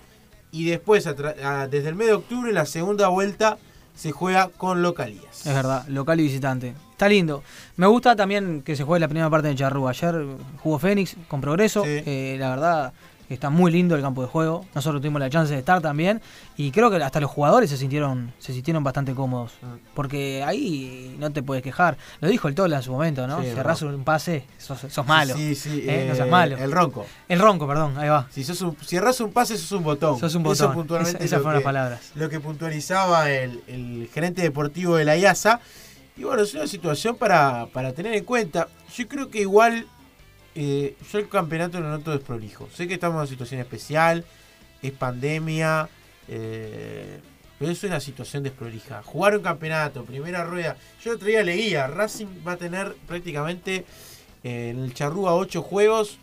y después a tra- a- desde el mes de octubre la segunda vuelta se juega con localías. Es verdad, local y visitante. Está lindo. Me gusta también que se juegue la primera parte de Charrúa. Ayer jugó Fénix con progreso. Sí. Eh, la verdad está muy lindo el campo de juego. Nosotros tuvimos la chance de estar también. Y creo que hasta los jugadores se sintieron, se sintieron bastante cómodos. Mm. Porque ahí no te puedes quejar. Lo dijo el Tola en su momento, ¿no? Sí, Cerrás un pase, sos, sos malo. Sí, sí. Eh, no eh, seas malo. El ronco. El ronco, perdón, ahí va. Si sos un, un pase, sos un botón. Sos un Eso botón. puntualmente Esa- es esas fueron las palabras. Lo que puntualizaba el, el gerente deportivo de la IASA. Y bueno, es una situación para, para tener en cuenta. Yo creo que igual eh, yo el campeonato lo noto desprolijo. Sé que estamos en una situación especial, es pandemia, eh, pero es una situación desprolija. Jugar un campeonato, primera rueda. Yo el otro día leía, Racing va a tener prácticamente eh, en el Charrúa 8 juegos.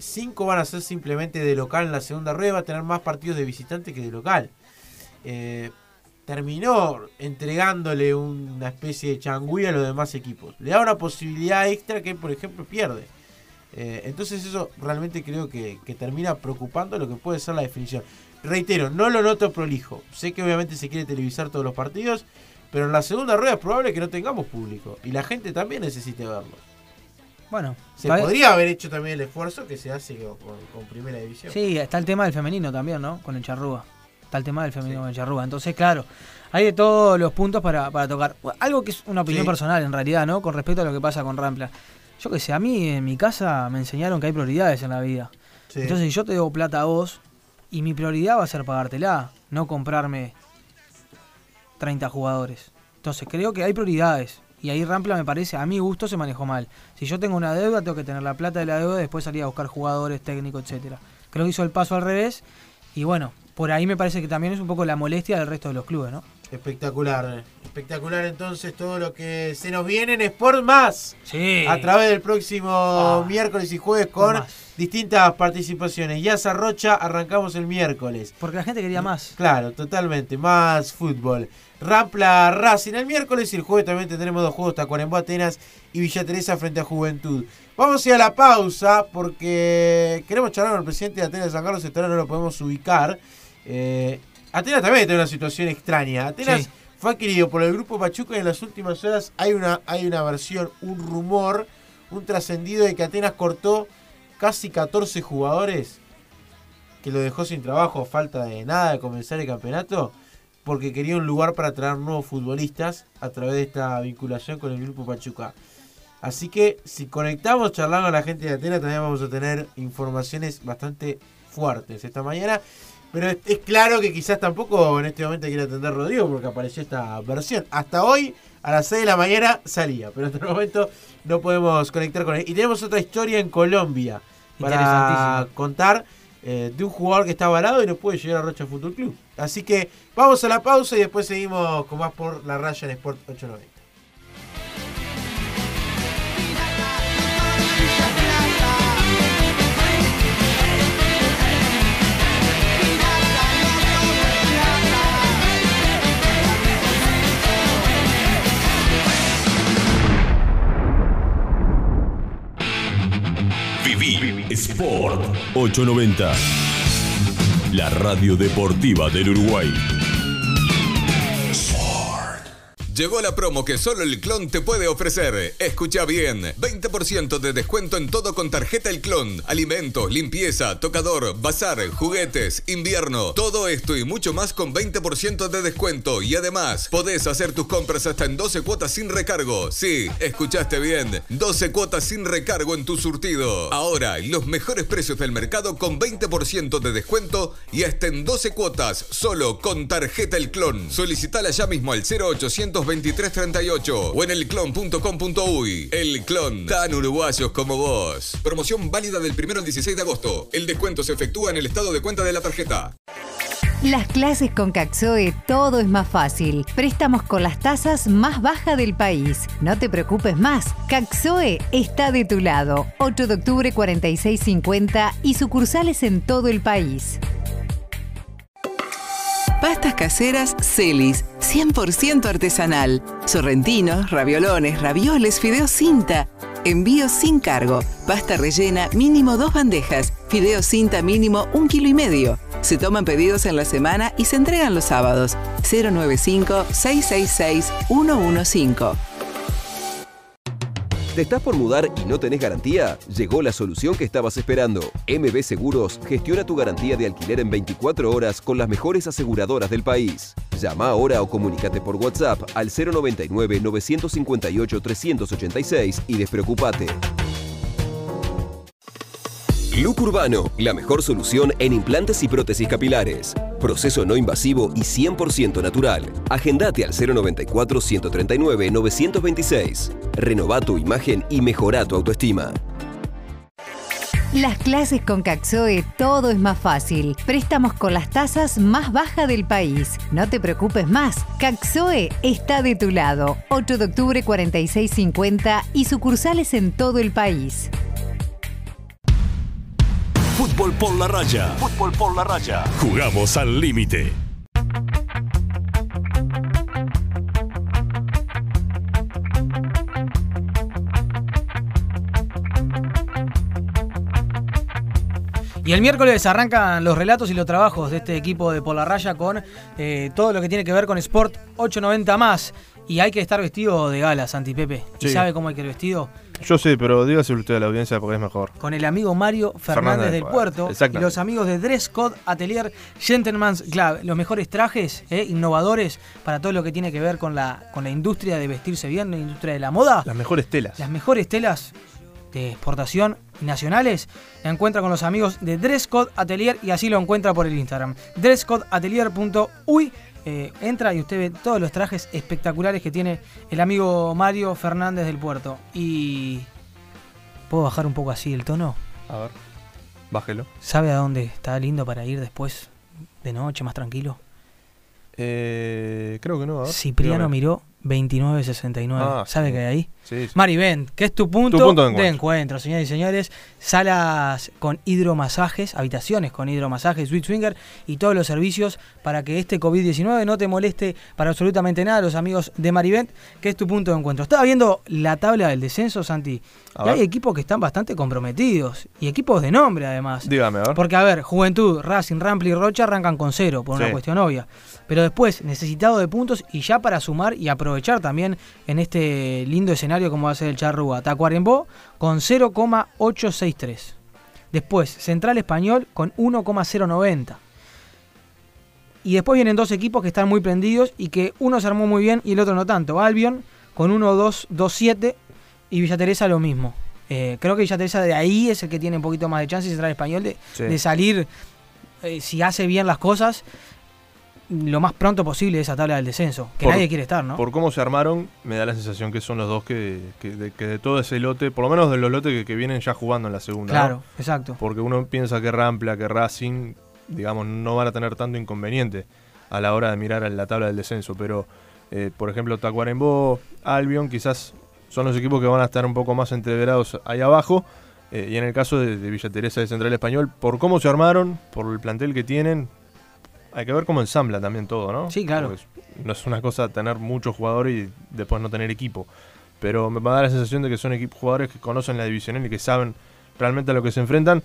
5 van a ser simplemente de local en la segunda rueda, va a tener más partidos de visitante que de local. Terminó entregándole una especie de changüí a los demás equipos. Le da una posibilidad extra que, por ejemplo, pierde. Eh, entonces eso realmente creo que, que termina preocupando lo que puede ser la definición. Reitero, no lo noto prolijo. Sé que obviamente se quiere televisar todos los partidos, pero en la segunda rueda es probable que no tengamos público. Y la gente también necesite verlo. Bueno, Se podría haber hecho también el esfuerzo que se hace con, con Primera División. Sí, está el tema del femenino también, ¿no? Con el charrúa. Está el tema del femenino con el charrúa. Entonces, claro, hay de todos los puntos para, para tocar. Algo que es una opinión Sí. personal, en realidad, ¿no? Con respecto a lo que pasa con Rampla. Yo que sé, a mí en mi casa me enseñaron que hay prioridades en la vida. Sí. Entonces, si yo te debo plata a vos y mi prioridad va a ser pagártela, no comprarme 30 jugadores. Entonces, creo que hay prioridades. Y ahí Rampla me parece, a mi gusto se manejó mal. Si yo tengo una deuda, tengo que tener la plata de la deuda y después salir a buscar jugadores, técnicos, etcétera. Creo que hizo el paso al revés. Y bueno, por ahí me parece que también es un poco la molestia del resto de los clubes, ¿no? Espectacular. Espectacular entonces todo lo que se nos viene en Sport Más. Sí. A través del próximo miércoles y jueves con Más. distintas participaciones. Ya Rocha arrancamos el miércoles. Porque la gente quería más. Claro, totalmente. Más fútbol. Rampla Racing el miércoles y el jueves también tendremos dos juegos, Tacuarembó Atenas y Villa Teresa frente a Juventud. Vamos a ir a la pausa porque queremos charlar con el presidente de Atenas de San Carlos, ahora no lo podemos ubicar. Eh, Atenas también tiene una situación extraña. Atenas Sí. fue adquirido por el grupo Pachuca y en las últimas horas hay una, hay una versión, un rumor, un trascendido de que Atenas cortó casi 14 jugadores que lo dejó sin trabajo a falta de nada de comenzar el campeonato porque quería un lugar para traer nuevos futbolistas a través de esta vinculación con el grupo Pachuca. Así que si conectamos charlando a la gente de Atenas también vamos a tener informaciones bastante fuertes esta mañana. Pero es, claro que quizás tampoco en este momento quiere atender Rodrigo porque apareció esta versión. Hasta hoy a las 6 de la mañana salía, pero hasta el momento no podemos conectar con él. Y tenemos otra historia en Colombia para contar eh, de un jugador que está varado y no puede llegar a Rocha Fútbol Club. Así que vamos a la pausa y después seguimos con más por la raya en Sport 890. Viví Sport 890. La radio deportiva del Uruguay. Llegó la promo que solo el clon te puede ofrecer. Escucha bien, 20% de descuento en todo con tarjeta El Clon. Alimentos, limpieza, tocador, bazar, juguetes, invierno. Todo esto y mucho más con 20% de descuento. Y además, podés hacer tus compras hasta en 12 cuotas sin recargo. Sí, escuchaste bien. 12 cuotas sin recargo en tu surtido. Ahora, los mejores precios del mercado con 20% de descuento y hasta en 12 cuotas solo con tarjeta El Clon. Solicitala ya mismo al 0800 2338 o en elclon.com.uy. El Clon, tan uruguayos como vos. Promoción válida del 1 al 16 de agosto. El descuento se efectúa en el estado de cuenta de la tarjeta. Las clases con Caxoe todo es más fácil. Préstamos con las tasas más bajas del país. No te preocupes más. Caxoe está de tu lado. 8 de octubre 4650 y sucursales en todo el país. Pastas caseras Celis, 100% artesanal. Sorrentinos, raviolones, ravioles, fideos cinta. Envío sin cargo. Pasta rellena mínimo dos bandejas. Fideos cinta mínimo un kilo y medio. Se toman pedidos en la semana y se entregan los sábados. 095-666-115. ¿Te estás por mudar y no tenés garantía? Llegó la solución que estabas esperando. MB Seguros gestiona tu garantía de alquiler en 24 horas con las mejores aseguradoras del país. Llama ahora o comunícate por WhatsApp al 099-958-386 y despreocupate. Look Urbano, la mejor solución en implantes y prótesis capilares. Proceso no invasivo y 100% natural. Agendate al 094-139-926. Renova tu imagen y mejora tu autoestima. Las clases con Caxoe todo es más fácil. Préstamos con las tasas más bajas del país. No te preocupes más. Caxoe está de tu lado. 8 de octubre 4650 y sucursales en todo el país. Fútbol por la raya. Fútbol por la raya. Jugamos al límite. Y el miércoles arrancan los relatos y los trabajos de este equipo de Por la Raya con eh, todo lo que tiene que ver con Sport 890 más. Y hay que estar vestido de gala, Santi Pepe. ¿Y Sí. sabe cómo hay que ir vestido? Yo sé, pero dígaselo usted a la audiencia porque es mejor. Con el amigo Mario Fernández, Fernández del Puerto y los amigos de Dress Code Atelier Gentleman's Club. Los mejores trajes eh, innovadores para todo lo que tiene que ver con la, con la industria de vestirse bien, la industria de la moda. Las mejores telas. Las mejores telas de exportación nacionales la encuentra con los amigos de Dress Code Atelier y así lo encuentra por el Instagram. dresscodeatelier.uy eh, entra y usted ve todos los trajes espectaculares que tiene el amigo Mario Fernández del Puerto. Y... ¿Puedo bajar un poco así el tono? A ver, bájelo. ¿Sabe a dónde está lindo para ir después de noche, más tranquilo? Eh, creo que no. A ver. Cipriano Dígame. Miró 2969. Ah, ¿Sabe sí. qué hay ahí? Sí, sí. Marivent, que es tu punto, Tu punto de de, encuentro. encuentro. señores y señores. Salas con hidromasajes, habitaciones con hidromasajes, Sweet Swinger y todos los servicios para que este COVID-19 no te moleste para absolutamente nada. Los amigos de Marivent, que es tu punto de encuentro. Estaba viendo la tabla del descenso, Santi. A y hay equipos que están bastante comprometidos. Y equipos de nombre, además. Dígame, a ver. Porque, a ver, Juventud, Racing, Rampli y Rocha arrancan con cero, por una cuestión obvia. Pero después, necesitado de puntos y ya para sumar y aprovechar también en este lindo escenario como va a ser el Charrúa. Tacuarembó con 0,863. Después, Central Español con 1,090. Y después vienen dos equipos que están muy prendidos y que uno se armó muy bien y el otro no tanto. Albion con 1,227 y Villa Teresa lo mismo. Eh, creo que Villa Teresa de ahí es el que tiene un poquito más de chance y Central Español de, Sí. de salir, eh, si hace bien las cosas, lo más pronto posible de esa tabla del descenso. Que Por- nadie quiere estar, ¿no? Por cómo se armaron, me da la sensación que son los dos que, que de, que de todo ese lote, por lo menos de los lotes que, que vienen ya jugando en la segunda. ¿no? claro, exacto. Porque uno piensa que Rampla, que Racing, digamos, no van a tener tanto inconveniente a la hora de mirar a la tabla del descenso. Pero, eh, por ejemplo, Tacuarembó, Albion, quizás son los equipos que van a estar un poco más entreverados ahí abajo. Eh, y en el caso de, de Villa Teresa de Central Español, por cómo se armaron, por el plantel que tienen, hay que ver cómo ensambla también todo, ¿no? Sí, claro. Porque no es una cosa tener muchos jugadores y después no tener equipo. Pero me va a dar la sensación de que son jugadores que conocen la división y que saben realmente a lo que se enfrentan.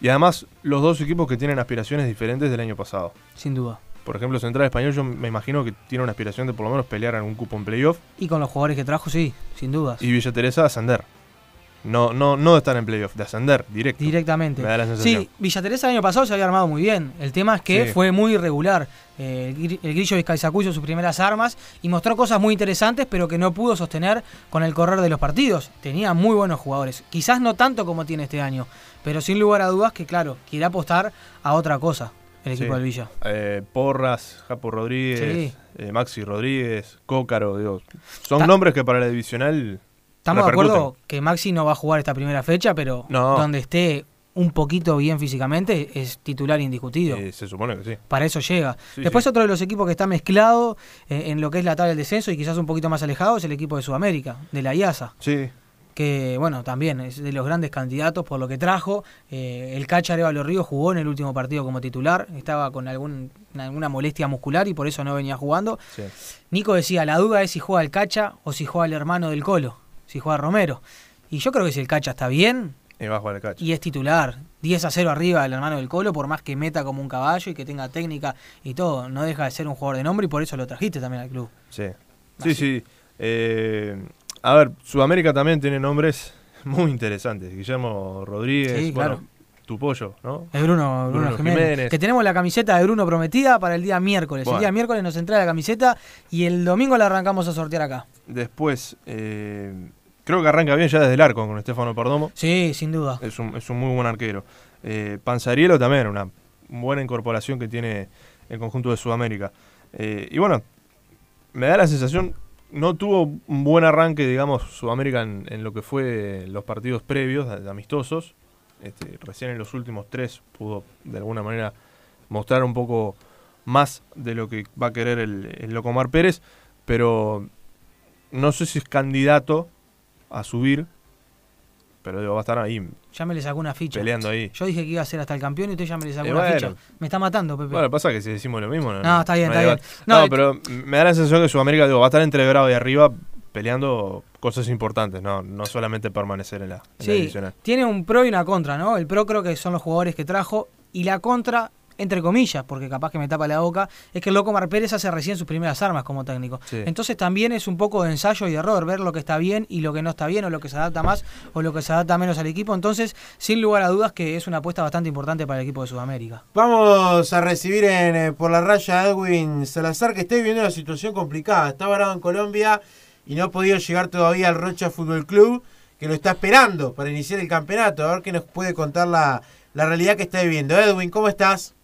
Y además, los dos equipos que tienen aspiraciones diferentes del año pasado. Sin duda. por ejemplo, Central Español, yo me imagino que tiene una aspiración de por lo menos pelear en un cupo en playoff. Y con los jugadores que trajo, sí, sin dudas. Y Villa Teresa ascender. No, no, no de estar en playoff, de ascender directo. Directamente. Me da la sensación. Sí, Villa Teresa el año pasado se había armado muy bien. El tema es que Sí. fue muy irregular. Eh, el, gri- el Grillo Vizcaizacuyo sus primeras armas y mostró cosas muy interesantes, pero que no pudo sostener con el correr de los partidos. Tenía muy buenos jugadores. Quizás no tanto como tiene este año, pero sin lugar a dudas que, claro, quiere apostar a otra cosa el equipo Sí. del Villa. Eh, Porras, Japo Rodríguez, Sí. eh, Maxi Rodríguez, Cócaro, digo, son Ta- nombres que para la divisional Estamos de acuerdo que Maxi no va a jugar esta primera fecha, pero No. donde esté un poquito bien físicamente es titular indiscutido. Eh, se supone que sí. Para eso llega. Sí, Después sí. otro de los equipos que está mezclado eh, en lo que es la tabla del descenso y quizás un poquito más alejado es el equipo de Sudamérica, de la IASA. Sí, Que bueno, también es de los grandes candidatos por lo que trajo. Eh, el Cacha Arevalo Río jugó en el último partido como titular, estaba con algún, alguna molestia muscular y por eso no venía jugando. sí. Nico decía, la duda es si juega el Cacha o si juega el hermano del Colo, si juega Romero. Y yo creo que si el Cacha está bien Y va a jugar el cacho. y es titular, 10 a 0 arriba del hermano del Colo, por más que meta como un caballo y que tenga técnica y todo, no deja de ser un jugador de nombre y por eso lo trajiste también al club. Sí, sí, sí. Eh, a ver, Sudamérica también tiene nombres muy interesantes. Guillermo Rodríguez, Sí, bueno, claro. tu pollo, ¿no? Es Bruno, Bruno, Bruno Jiménez, Jiménez. Que tenemos la camiseta de Bruno prometida para el día miércoles. Bueno. El día miércoles nos entrega la camiseta y el domingo la arrancamos a sortear acá. Después, eh, creo que arranca bien ya desde el arco con Estefano Perdomo. Sí, sin duda. Es un, es un muy buen arquero. Eh, Panzarielo también, una buena incorporación que tiene el conjunto de Sudamérica. Eh, y bueno, me da la sensación, no tuvo un buen arranque, digamos, Sudamérica en, en lo que fue los partidos previos, de- de amistosos. Este, recién en los últimos tres pudo de alguna manera mostrar un poco más de lo que va a querer el, el Locomar Pérez, pero no sé si es candidato a subir, pero digo, va a estar ahí Ya me le sacó una ficha. peleando ahí. Yo dije que iba a ser hasta el campeón y usted ya me le sacó Eh, una bueno. ficha. Me está matando, Pepe. Bueno, pasa que si decimos lo mismo, no. No, está bien, está bien. No, No, y- pero me da la sensación que Sudamérica digo, va a estar entreverado de arriba peleando cosas importantes, no, no solamente permanecer en la, en Sí, tiene un pro y una contra, ¿no? El pro creo que son los jugadores que trajo y la contra, entre comillas, porque capaz que me tapa la boca, es que el Loco Mar Pérez hace recién sus primeras armas como técnico. Sí. Entonces también es un poco de ensayo y error, ver lo que está bien y lo que no está bien, o lo que se adapta más o lo que se adapta menos al equipo. Entonces, sin lugar a dudas que es una apuesta bastante importante para el equipo de Sudamérica. Vamos a recibir en, eh, por la raya a Edwin Salazar, que está viviendo una situación complicada. Está varado en Colombia y no ha podido llegar todavía al Rocha Fútbol Club, que lo está esperando para iniciar el campeonato. A ver qué nos puede contar la, la realidad que está viviendo. Edwin, ¿cómo estás?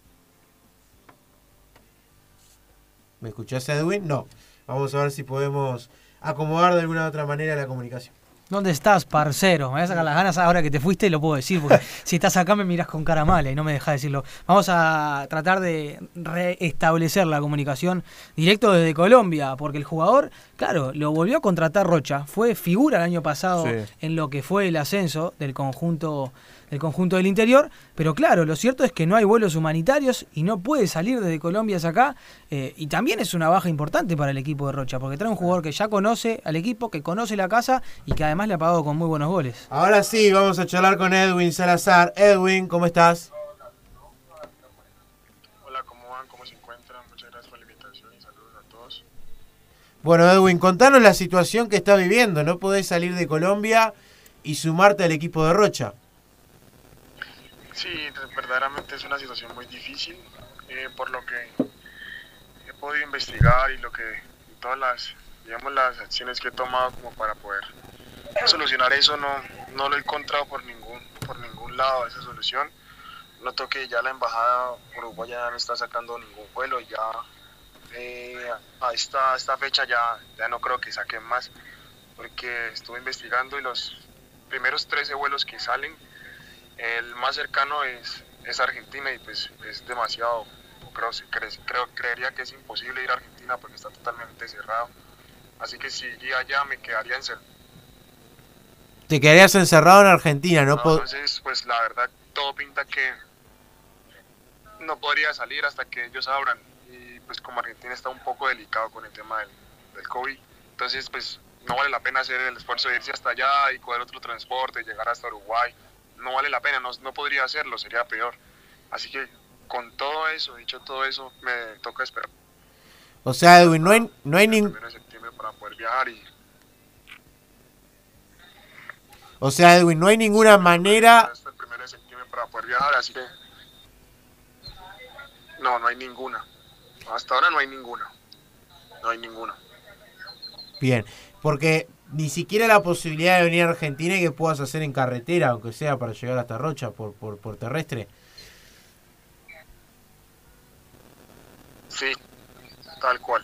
¿Me escuchás, Edwin? No. Vamos a ver si podemos acomodar de alguna u otra manera la comunicación. ¿Dónde estás, parcero? Me voy a sacar las ganas ahora que te fuiste y lo puedo decir, porque si estás acá me miras con cara mala y no me dejas decirlo. Vamos a tratar de restablecer la comunicación directo desde Colombia, porque el jugador, claro, lo volvió a contratar Rocha, fue figura el año pasado Sí. en lo que fue el ascenso del conjunto del conjunto del interior, pero claro, lo cierto es que no hay vuelos humanitarios y no puede salir desde Colombia hacia acá, eh, y también es una baja importante para el equipo de Rocha, porque trae un jugador que ya conoce al equipo, que conoce la casa y que además le ha pagado con muy buenos goles. Ahora sí, vamos a charlar con Edwin Salazar. Edwin, ¿cómo estás? Hola, ¿cómo van? ¿Cómo se encuentran? Muchas gracias por la invitación y saludos a todos. Bueno, Edwin, contanos la situación que estás viviendo. No podés salir de Colombia y sumarte al equipo de Rocha. Sí, verdaderamente es una situación muy difícil, eh, por lo que he podido investigar y lo que todas las, digamos, las acciones que he tomado como para poder solucionar eso no, no lo he encontrado por ningún, por ningún lado esa solución. Noto que ya la embajada uruguaya no está sacando ningún vuelo y ya eh, a esta, esta fecha ya, ya no creo que saquen más, porque estuve investigando y los primeros 13 vuelos que salen el más cercano es, es Argentina y pues es demasiado, creo, cre- creo, creería que es imposible ir a Argentina porque está totalmente cerrado. Así que si iría allá me quedaría encerrado. Te quedarías encerrado en Argentina, ¿no? pod- Entonces pues la verdad todo pinta que no podría salir hasta que ellos abran. Y pues como Argentina está un poco delicado con el tema del, del COVID, entonces pues no vale la pena hacer el esfuerzo de irse hasta allá y coger otro transporte, llegar hasta Uruguay. No vale la pena, no, no podría hacerlo, sería peor. Así que con todo eso, dicho todo eso, me toca esperar O sea, Edwin, no hay, no hay ningún... primero de septiembre para poder viajar y O sea, Edwin, no hay ninguna manera... hasta el primero de septiembre para poder viajar, así que no, no hay ninguna. Hasta ahora no hay ninguna. No hay ninguna. Bien, porque ni siquiera la posibilidad de venir a Argentina y que puedas hacer en carretera, aunque sea para llegar hasta Rocha por, por, por terrestre. Sí, tal cual.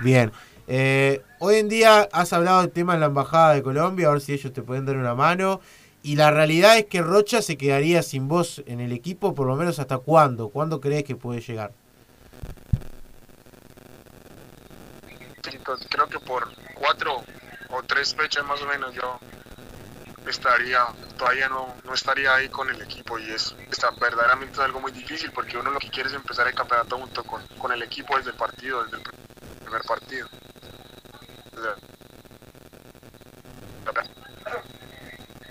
Bien. Eh, hoy en día has hablado del tema de la Embajada de Colombia, a ver si ellos te pueden dar una mano. Y la realidad es que Rocha se quedaría sin vos en el equipo, por lo menos hasta cuándo. ¿Cuándo crees que puede llegar? Creo que por cuatro o tres fechas más o menos yo estaría, todavía no, no estaría ahí con el equipo y es está, verdaderamente algo muy difícil porque uno lo que quiere es empezar el campeonato junto con, con el equipo desde el partido, desde el primer partido.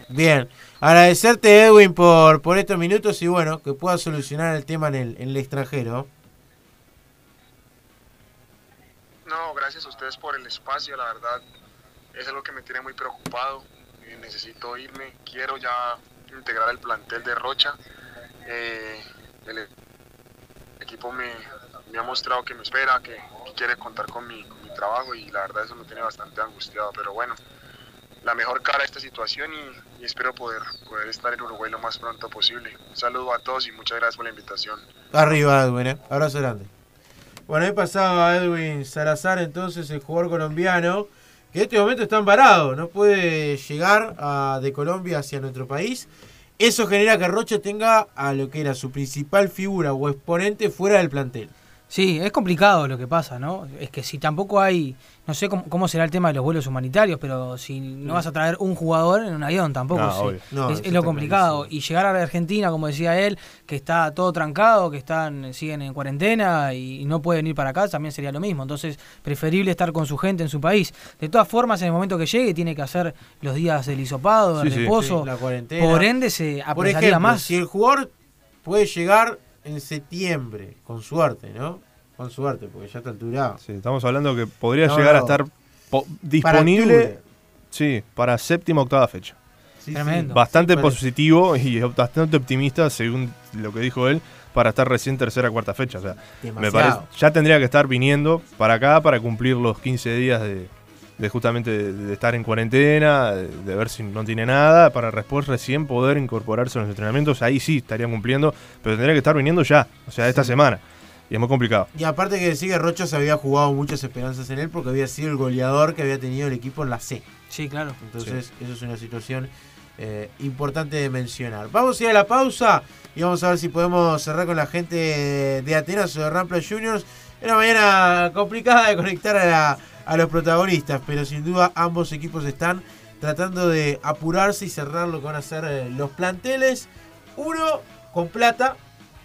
Bien. Agradecerte, Edwin, por, por estos minutos y bueno, que puedas solucionar el tema en el, en el extranjero. No, gracias a ustedes por el espacio, la verdad es algo que me tiene muy preocupado. Eh, necesito irme, quiero ya integrar el plantel de Rocha. Eh, el equipo me, ha mostrado que me espera, que, quiere contar con mi, trabajo y la verdad eso me tiene bastante angustiado. Pero bueno, la mejor cara a esta situación y, espero poder, poder estar en Uruguay lo más pronto posible. Un saludo a todos y muchas gracias por la invitación. Arriba, Edwin. Abrazo grande. Bueno, ahí pasaba Edwin Salazar, entonces, el jugador colombiano, que en este momento está embarado, no puede llegar a- de Colombia hacia nuestro país. Eso genera que Rocha tenga a lo que era su principal figura o exponente fuera del plantel. Sí, es complicado lo que pasa, ¿no? Es que si tampoco hay, no sé cómo, cómo será el tema de los vuelos humanitarios, pero si no vas a traer un jugador en un avión tampoco, No, sí. obvio. No, es, lo complicado. Y llegar a la Argentina, como decía él, que está todo trancado, que están siguen en cuarentena y no pueden ir para acá, también sería lo mismo. Entonces, preferible estar con su gente en su país. De todas formas, en el momento que llegue, tiene que hacer los días del hisopado, del Sí, reposo. Sí, la cuarentena. Por ende, se ejemplo, más. si el jugador puede llegar en septiembre, con suerte, ¿no? Con suerte, porque ya está alturado. Sí, estamos hablando que podría No, llegar a estar Para disponible. Sí, para séptima octava fecha. Sí, sí. Tremendo. Bastante Sí, positivo y bastante optimista, según lo que dijo él, para estar recién tercera cuarta fecha. O sea, me parece, ya tendría que estar viniendo para acá para cumplir los 15 días de, de justamente de, de estar en cuarentena, de, de ver si no tiene nada, para después recién poder incorporarse a los entrenamientos. Ahí sí estaría cumpliendo, pero tendría que estar viniendo ya, o sea, esta semana. Y es muy complicado. Y aparte que decir que Rocha se había jugado muchas esperanzas en él porque había sido el goleador que había tenido el equipo en la C. Sí, claro. Entonces, eso es una situación eh, importante de mencionar. Vamos a ir a la pausa y vamos a ver si podemos cerrar con la gente de Atenas o de Rampla Juniors. Una mañana complicada de conectar a, la- a los protagonistas, pero sin duda ambos equipos están tratando de apurarse y cerrar lo que van a ser eh, los planteles. Uno con plata,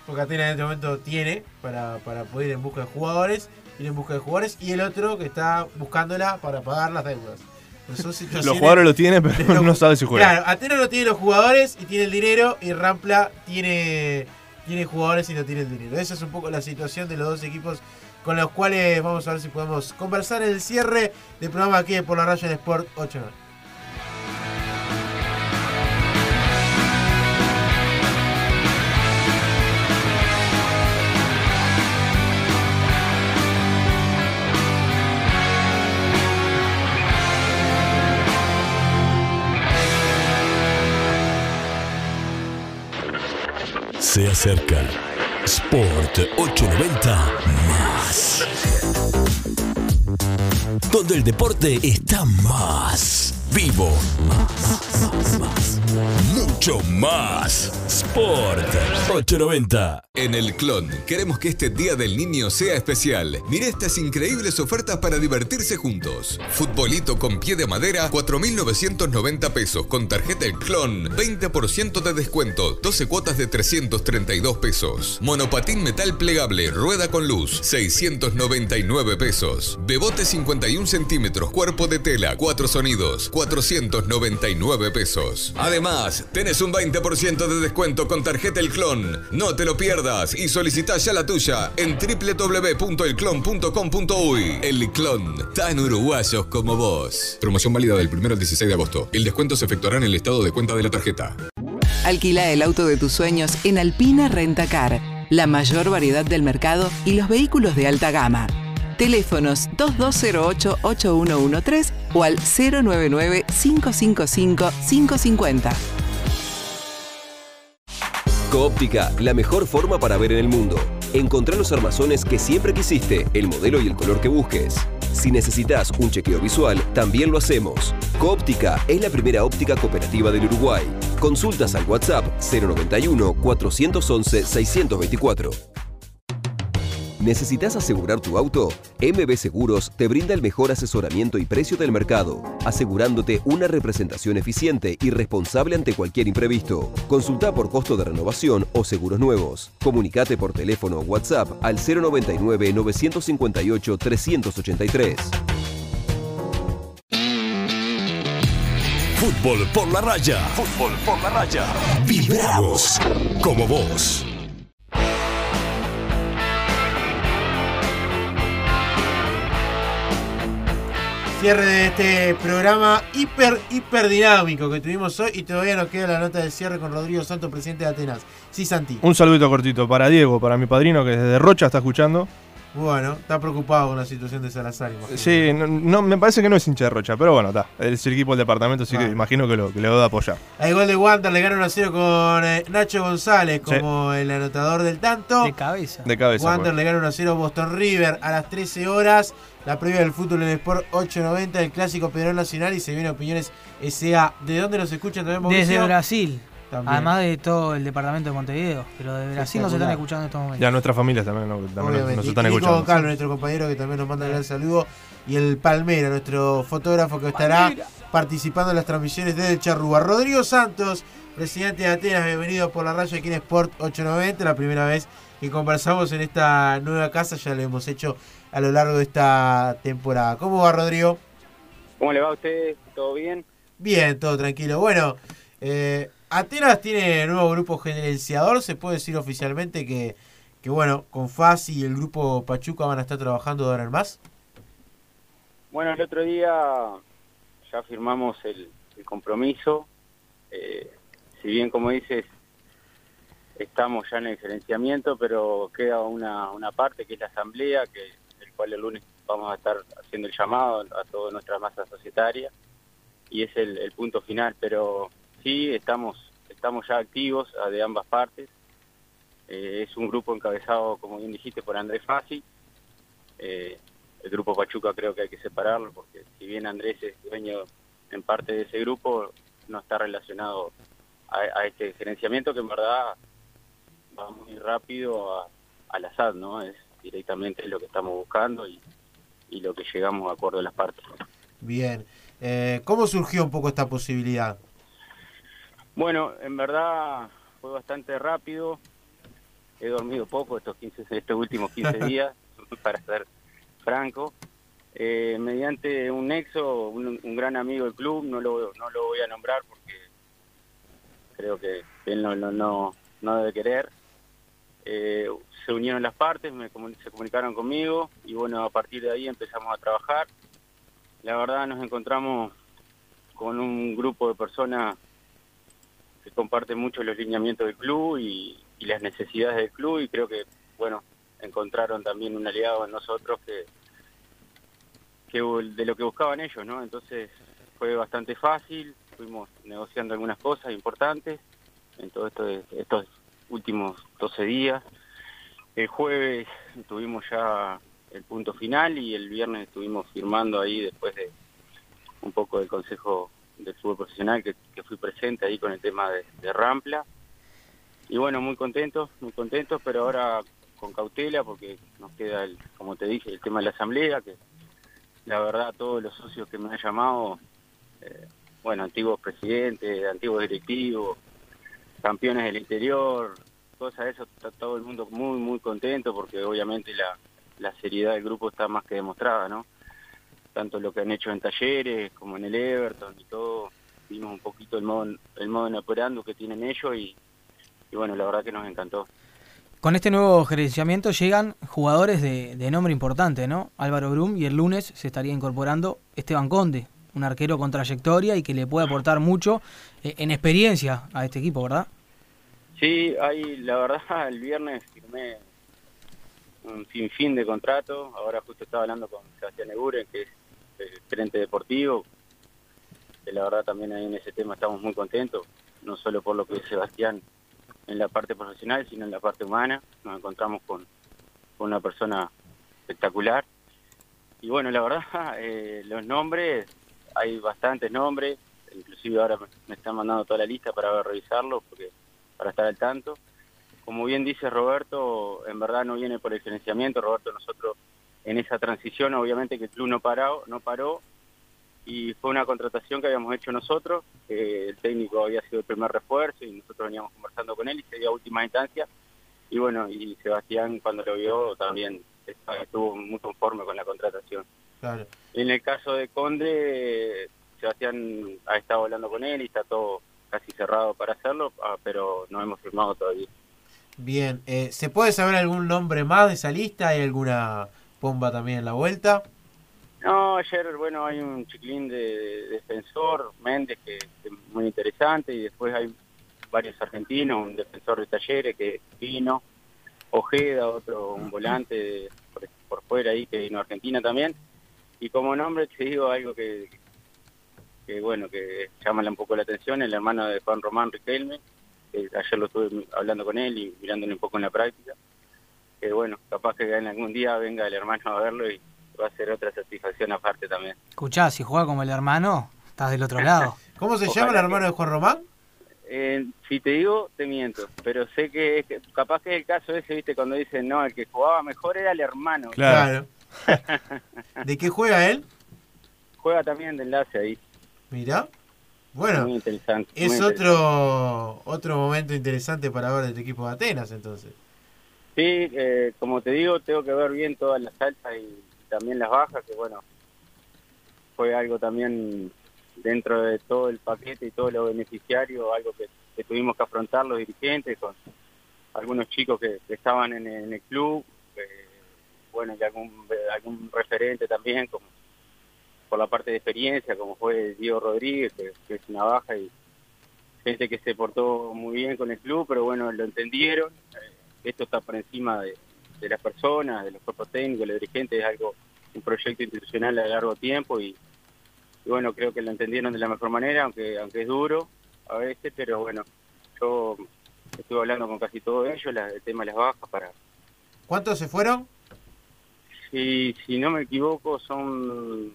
porque Atenas en este momento tiene para, para poder ir en busca de jugadores, ir en busca de jugadores, y el otro que está buscándola para pagar las deudas. Los jugadores lo tienen, pero no sabe si juega. Claro, Atenas no tiene los jugadores y tiene el dinero, y Rampla tiene, tiene jugadores y no tiene el dinero. Esa es un poco la situación de los dos equipos con los cuales vamos a ver si podemos conversar en el cierre del programa aquí Por la Raya en Sport 8 Se acerca Sport 890 más. Donde el deporte está más vivo. Más, más, más. Mucho más. Sport 890. En el Clon, queremos que este Día del Niño sea especial. Mira estas increíbles ofertas para divertirse juntos. Futbolito con pie de madera, 4.990 pesos. Con tarjeta Clon, 20% de descuento. 12 cuotas de 332 pesos. Monopatín metal plegable, rueda con luz, 699 pesos. Bebote 51 centímetros, cuerpo de tela, 4 sonidos, 499 pesos. Además, tenés un 20% de descuento con tarjeta El Clon. No te lo pierdas y solicita ya la tuya en www.elclon.com.uy. El Clon, tan uruguayos como vos. Promoción válida del 1 al 16 de agosto. El descuento se efectuará en el estado de cuenta de la tarjeta. Alquila el auto de tus sueños en Alpina Rentacar. La mayor variedad del mercado y los vehículos de alta gama. Teléfonos 2208-8113 o al 099-555-550. Coóptica, la mejor forma para ver en el mundo. Encontrá los armazones que siempre quisiste, el modelo y el color que busques. Si necesitas un chequeo visual, también lo hacemos. Coóptica es la primera óptica cooperativa del Uruguay. Consultas al WhatsApp 091 411 624. ¿Necesitas asegurar tu auto? MB Seguros te brinda el mejor asesoramiento y precio del mercado, asegurándote una representación eficiente y responsable ante cualquier imprevisto. Consulta por costo de renovación o seguros nuevos. Comunicate por teléfono o WhatsApp al 099 958 383. Fútbol por la raya. Fútbol por la raya. Vibramos como vos. Cierre de este programa hiper, hiper dinámico que tuvimos hoy y todavía nos queda la nota de cierre con Rodrigo Santos, presidente de Atenas. Sí, Santi. Un saludito cortito para Diego, para mi padrino que desde Rocha está escuchando. Bueno, está preocupado con la situación de Salazar. imagino. Sí, no, no, me parece que no es hincha de Rocha, pero bueno, está. Es el equipo del departamento, así que imagino que lo, que le va a apoyar. Hay gol de Wander, le ganan 1 a 0 con eh, Nacho González como el anotador del tanto. De cabeza. De cabeza. Wander fue. le gana 1 a 0 Boston River a las 13 horas. La previa del fútbol en el Sport 890, el clásico Pedro Nacional y se viene Opiniones SA. ¿De dónde nos escuchan también, Mauricio? Desde Brasil. También. Además de todo el departamento de Montevideo. Pero de Brasil nos están escuchando en estos momentos. Y a nuestras familias también, ¿no? también nos Y están Nico escuchando. Goncalves, nuestro compañero que también nos manda un gran saludo. Y el Palmera, nuestro fotógrafo que estará participando en las transmisiones desde el Charrúa. Rodrigo Santos, presidente de Atenas, bienvenido por la raya aquí en Sport 890, la primera vez que conversamos en esta nueva casa, ya lo hemos hecho a lo largo de esta temporada. ¿Cómo va Rodrigo? ¿Cómo le va a usted? ¿Todo bien? Bien, todo tranquilo. Bueno, eh, Atenas tiene nuevo grupo gerenciador, se puede decir oficialmente que, que bueno, con FAS y el grupo Pachuca van a estar trabajando de ahora en más. Bueno, el otro día ya firmamos el, el compromiso. Eh, si bien, como dices, estamos ya en el gerenciamiento, pero queda una, una parte que es la asamblea, que cual el lunes vamos a estar haciendo el llamado a toda nuestra masa societaria y es el, el punto final. Pero sí, estamos, estamos ya activos ah, de ambas partes. Eh, es un grupo encabezado, como bien dijiste, por Andrés Fassi. Eh, el grupo Pachuca creo que hay que separarlo porque si bien Andrés es dueño en parte de ese grupo, no está relacionado a, a este gerenciamiento que en verdad va muy rápido a, al azar, ¿no? Es directamente lo que estamos buscando y, y lo que llegamos a acuerdo de las partes. Bien. Eh, ¿Cómo surgió un poco esta posibilidad? Bueno, en verdad fue bastante rápido. He dormido poco estos 15, estos últimos 15 días, para ser franco. Eh, mediante un nexo, un, un gran amigo del club, no lo, no lo voy a nombrar porque creo que él no, no, no, no debe querer. Eh, se unieron las partes, me se comunicaron conmigo y bueno, a partir de ahí empezamos a trabajar. La verdad nos encontramos con un grupo de personas que comparten mucho los lineamientos del club y, y las necesidades del club y creo que, bueno, encontraron también un aliado en nosotros que, que de lo que buscaban ellos, ¿no? Entonces fue bastante fácil, fuimos negociando algunas cosas importantes en todos esto, estos últimos 12 días. El jueves tuvimos ya el punto final y el viernes estuvimos firmando ahí después de un poco del Consejo del Fútbol Profesional que, fui presente ahí con el tema de, de Rampla. Y bueno, muy contentos, muy contentos, pero ahora con cautela porque nos queda, el, como te dije, el tema de la asamblea, que la verdad todos los socios que me han llamado, eh, bueno, antiguos presidentes, antiguos directivos, campeones del interior, cosas de eso, está todo el mundo muy, muy contento porque obviamente la, la seriedad del grupo está más que demostrada, ¿no? tanto lo que han hecho en talleres como en el Everton y todo. Vimos un poquito el modo, el modo en operando que tienen ellos y, y bueno, la verdad que nos encantó. Con este nuevo gerenciamiento llegan jugadores de, de nombre importante, ¿no? Álvaro Brum y el lunes se estaría incorporando Esteban Conde, un arquero con trayectoria y que le puede aportar mucho eh, en experiencia a este equipo, ¿verdad? Sí, hay, la verdad, el viernes firmé un sinfín de contrato. Ahora justo estaba hablando con Sebastián Eguren, que es el gerente deportivo. Que la verdad también ahí en ese tema estamos muy contentos, no solo por lo que es Sebastián en la parte profesional, sino en la parte humana. Nos encontramos con, con una persona espectacular. Y bueno, la verdad, eh, los nombres, hay bastantes nombres, inclusive ahora me, están mandando toda la lista para revisarlo, porque para estar al tanto. Como bien dice Roberto, en verdad no viene por el gerenciamiento, Roberto nosotros en esa transición obviamente que el club no paró, no paró y fue una contratación que habíamos hecho nosotros, eh, el técnico había sido el primer refuerzo y nosotros veníamos conversando con él y se dio última instancia y bueno, y Sebastián cuando lo vio también estuvo muy conforme con la contratación. Claro. En el caso de Conde, Sebastián ha estado hablando con él y está todo casi cerrado para hacerlo, ah, pero no hemos firmado todavía. Bien, eh, ¿se puede saber algún nombre más de esa lista? ¿Hay alguna bomba también en la vuelta? No, ayer, bueno, hay un chiquilín de, de defensor, Méndez, que, que, es muy interesante, y después hay varios argentinos, un defensor de talleres que vino, Ojeda, otro, un volante de, por, por, fuera ahí que vino a Argentina también. Y como nombre te digo algo que, que bueno, que llama un poco la atención, el hermano de Juan Román Riquelme, que ayer lo estuve hablando con él y mirándole un poco en la práctica, que bueno, capaz que en algún día venga el hermano a verlo y va a ser otra satisfacción aparte también. Escuchá, si juega como el hermano, estás del otro lado. ¿Cómo se Ojalá llama el hermano que... de Juan Román? Eh, si te digo, te miento, pero sé que, es que, capaz que es el caso ese, viste, cuando dicen, no, el que jugaba mejor era el hermano. Claro. ¿De qué juega él? Juega también de enlace ahí. Mira. Bueno, muy interesante, es muy otro interesante. otro momento interesante para ver este equipo de Atenas, entonces. Sí, eh, como te digo, tengo que ver bien todas las altas y también las bajas, que bueno, fue algo también dentro de todo el paquete y todo lo beneficiario, algo que, que tuvimos que afrontar los dirigentes con algunos chicos que, que estaban en, en, el club, bueno, y algún, algún referente también, como por la parte de experiencia, como fue Diego Rodríguez, que, que, es una baja, y gente que se portó muy bien con el club, pero bueno, lo entendieron. Eh, esto está por encima de, de, las personas, de los cuerpos técnicos, los dirigentes, es algo, un proyecto institucional a largo tiempo y, y, bueno, creo que lo entendieron de la mejor manera, aunque, aunque es duro a veces, pero bueno, yo estuve hablando con casi todos ellos, la, el tema de las bajas para... ¿Cuántos se fueron? Si, si no me equivoco, son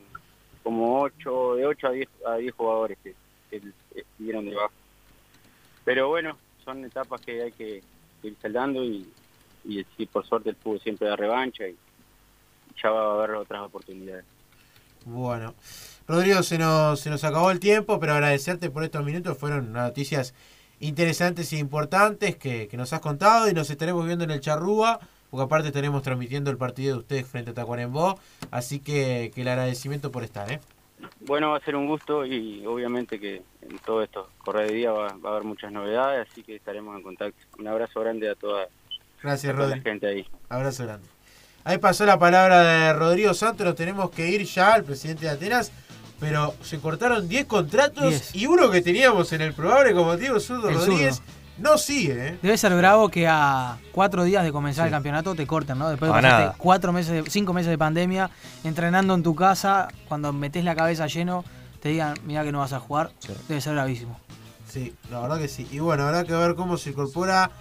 como 8, de 8 a 10, a 10 jugadores que, estuvieron de baja. Pero bueno, son etapas que hay que ir saldando y, y, y por suerte el fútbol siempre da revancha y ya va a haber otras oportunidades. Bueno, Rodrigo, se nos, se nos acabó el tiempo, pero agradecerte por estos minutos. Fueron noticias interesantes e importantes que, que nos has contado y nos estaremos viendo en el Charrúa porque aparte estaremos transmitiendo el partido de ustedes frente a Tacuarembó, así que, que el agradecimiento por estar. ¿eh? Bueno, va a ser un gusto y obviamente que en todo esto correr de día va, va, a haber muchas novedades, así que estaremos en contacto. Un abrazo grande a toda, Gracias, a toda la gente ahí. Abrazo grande. Ahí pasó la palabra de Rodrigo Santos, nos tenemos que ir ya al presidente de Atenas, pero se cortaron 10 contratos diez. y uno que teníamos en el probable como Diego Zurdo Rodríguez. No sigue, ¿eh? Debe ser bravo que a cuatro días de comenzar sí. el campeonato te corten, ¿no? Después de cuatro meses, cinco meses de pandemia, entrenando en tu casa, cuando metes la cabeza lleno, te digan, mira que no vas a jugar, sí. debe ser bravísimo. Sí, la verdad que sí. Y bueno, habrá que ver cómo se incorpora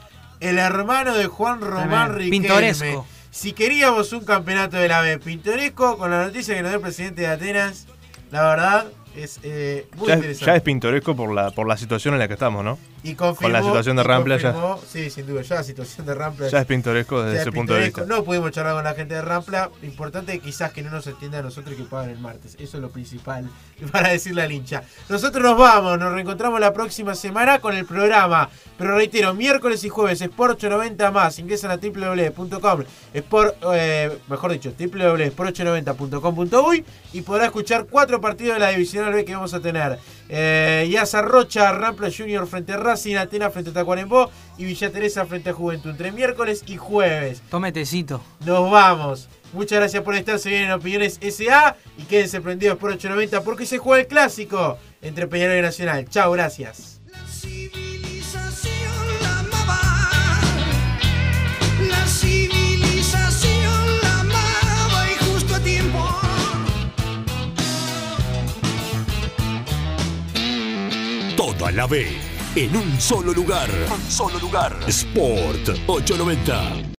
el hermano de Juan Román Riquelme. Pintoresco. Si queríamos un campeonato de la B pintoresco, con la noticia que nos dio el presidente de Atenas, la verdad es eh, muy ya, interesante. Ya es pintoresco por la, por la situación en la que estamos, ¿no? Y confirmó, Con la situación de Rampla ya- Sí, sin duda, ya la situación de Rampla Ya es pintoresco desde ese es punto de vista. No pudimos charlar con la gente de Rampla. Importante quizás que no nos entienda a nosotros y que pagan el martes. Eso es lo principal para decirle al hincha. Nosotros nos vamos, nos reencontramos la próxima semana con el programa. Pero reitero, miércoles y jueves, Sport 890 más. Ingresan a www.com, Sport, eh, mejor dicho, www.sport890.com.uy y podrá escuchar cuatro partidos de la Divisional B que vamos a tener. Eh, Yaza Rocha, Rampla Junior frente a Racing, Atena frente a Tacuarembó y Villa Teresa frente a Juventud entre miércoles y jueves. Tome tecito. Nos vamos. Muchas gracias por estar. Se vienen opiniones SA y quédense prendidos por 890 porque se juega el clásico entre Peñarol y Nacional. Chao, gracias. A la vez, en un solo lugar. Un solo lugar. Sport 890.